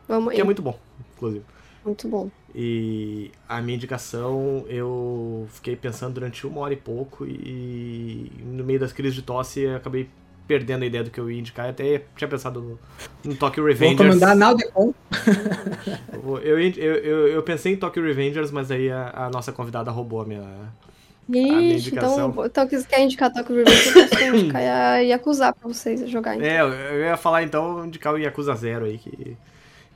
vamos aí. que é muito bom, inclusive. Muito bom. E a minha indicação, eu fiquei pensando durante uma hora e pouco e no meio das crises de tosse eu acabei perdendo a ideia do que eu ia indicar. Eu até tinha pensado no, no Tokyo Vou Revengers. recomendar Naldecon. Eu, eu, eu, eu pensei em Tokyo Revengers, mas aí a, a nossa convidada roubou a minha... Ixi, indicação. então, então se quer indicar Tokyo Revenge, eu posso indicar a Yakuza pra vocês jogarem. É, eu- eu ia falar então indicar o Yakuza Zero aí, que,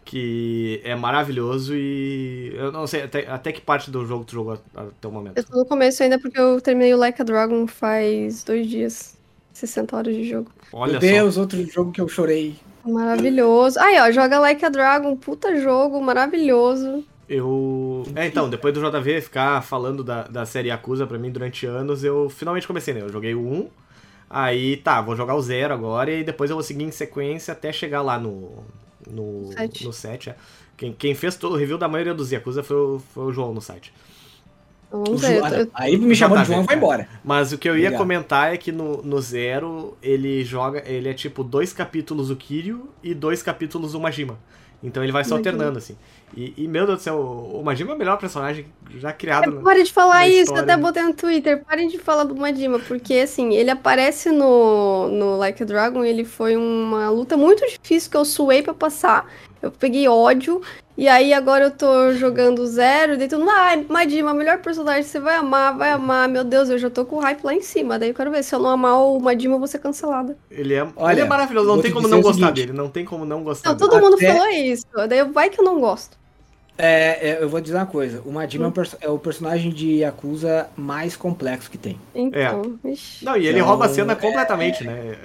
que é maravilhoso e eu não sei até, até que parte do jogo tu jogou até o momento. Eu tô no começo ainda porque eu terminei o Like a Dragon faz dois dias. 60 horas de jogo. Olha Meu só. Deus, outro jogo que eu chorei. Maravilhoso. Aí, ó, joga Like a Dragon, puta jogo, maravilhoso. Eu. É, então, depois do JV ficar falando da, da série Yakuza pra mim durante anos, eu finalmente comecei, né? Eu joguei o 1, aí tá, vou jogar o 0 agora e depois eu vou seguir em sequência até chegar lá no. No, Sete. no 7. É. Quem, quem fez todo o review da maioria dos Yakuza foi o, foi o João no site. Vamos ver. João- eu Aí me chamou de JV, João e vai é. embora. Mas o que eu ia Obrigado. comentar é que no, no Zero ele joga. Ele é tipo dois capítulos o Kiryu e dois capítulos o Majima. Então ele vai se alternando, assim. E, e, meu Deus do céu, o Majima é o melhor personagem já criado. né? Pare de falar isso, eu até botei no Twitter. Parem de falar do Majima, porque assim, ele aparece no, no Like a Dragon, ele foi uma luta muito difícil que eu suei pra passar. Eu peguei ódio, e aí agora eu tô jogando zero, daí tudo, ai, Majima, melhor personagem, você vai amar, vai amar. Meu Deus, eu já tô com o hype lá em cima. Daí eu quero ver, se eu não amar o Majima, eu vou ser cancelada. Ele é, Olha, ele é maravilhoso, não tem te como não o gostar seguinte. dele. Não tem como não gostar Não, dele. todo mundo Até- falou isso, daí vai que eu não gosto. É, é, eu vou dizer uma coisa. O Majima é, um Hum. perso- é o personagem de Yakuza mais complexo que tem. Então, ixi. Não, e ele Então, rouba a cena completamente, né?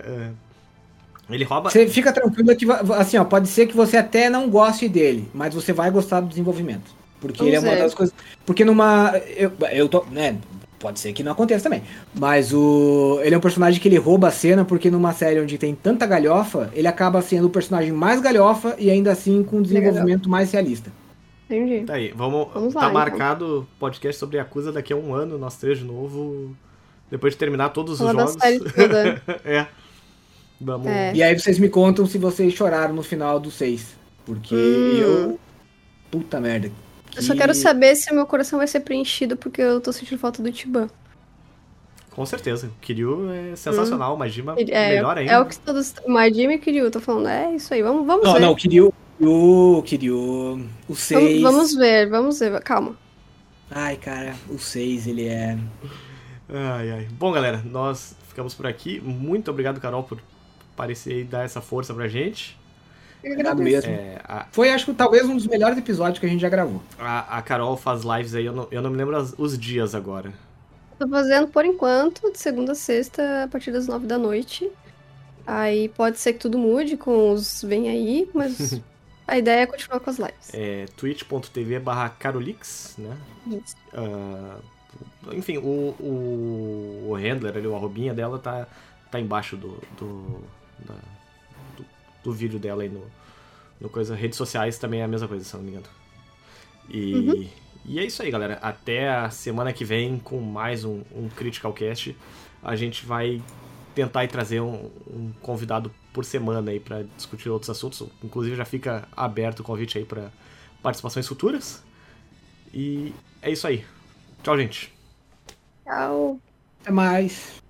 É, Ele rouba. Você fica tranquilo que, assim, ó, pode ser que você até não goste dele, mas você vai gostar do desenvolvimento. Porque ele é uma ver. das coisas. Porque numa. Eu, eu tô. Né, pode ser que não aconteça também. Mas o. Ele é um personagem que ele rouba a cena, porque numa série onde tem tanta galhofa, ele acaba sendo o personagem mais galhofa e ainda assim com um desenvolvimento mais realista. Entendi. Tá aí, vamos. Vamos tá lá, então. marcado podcast sobre Yakuza daqui a um ano, nós três de novo. Depois de terminar todos os Fala da jogos. série toda. é. Vamos. É. E aí vocês me contam se vocês choraram no final do 6. Porque Hum. eu. Puta merda. Eu só que- quero saber se o meu coração vai ser preenchido, porque eu tô sentindo falta do Tiban. Com certeza. O Kiryu é sensacional, o Majima É, melhor ainda. é o que todos. Majima e Kiryu, tô falando. É isso aí, vamos, vamos Não, ver. não, Kiryu. Kiryu, Kiryu. O 6. vamos, vamos ver, vamos ver. Calma. Ai, cara, o 6 ele é. Ai, ai. Bom, galera, nós ficamos por aqui. Muito obrigado, Carol, por aparecer e dar essa força pra gente. Eu agradeço. mesmo. É, a, Foi, acho que talvez um dos melhores episódios que a gente já gravou. a, a Carol faz lives aí, eu não, eu não me lembro as- os dias agora. Tô fazendo por enquanto, de segunda a sexta, a partir das nove da noite. Aí pode ser que tudo mude com os Vem aí, mas A ideia é continuar com as lives. É twitch.tv barra Carolix, né? Isso. Ah, enfim, o, o, o handler ali, o arrobinha dela tá, tá embaixo do, do, da- do, do vídeo dela aí no, no coisa. Redes sociais também é a mesma coisa, se não me engano. E, e é isso aí, galera. Até a semana que vem com mais um, um Critical Cast. A gente vai tentar trazer um, um convidado por semana aí para discutir outros assuntos. Inclusive já fica aberto o convite aí para participações futuras. E é isso aí. Tchau, gente. Tchau. Até mais.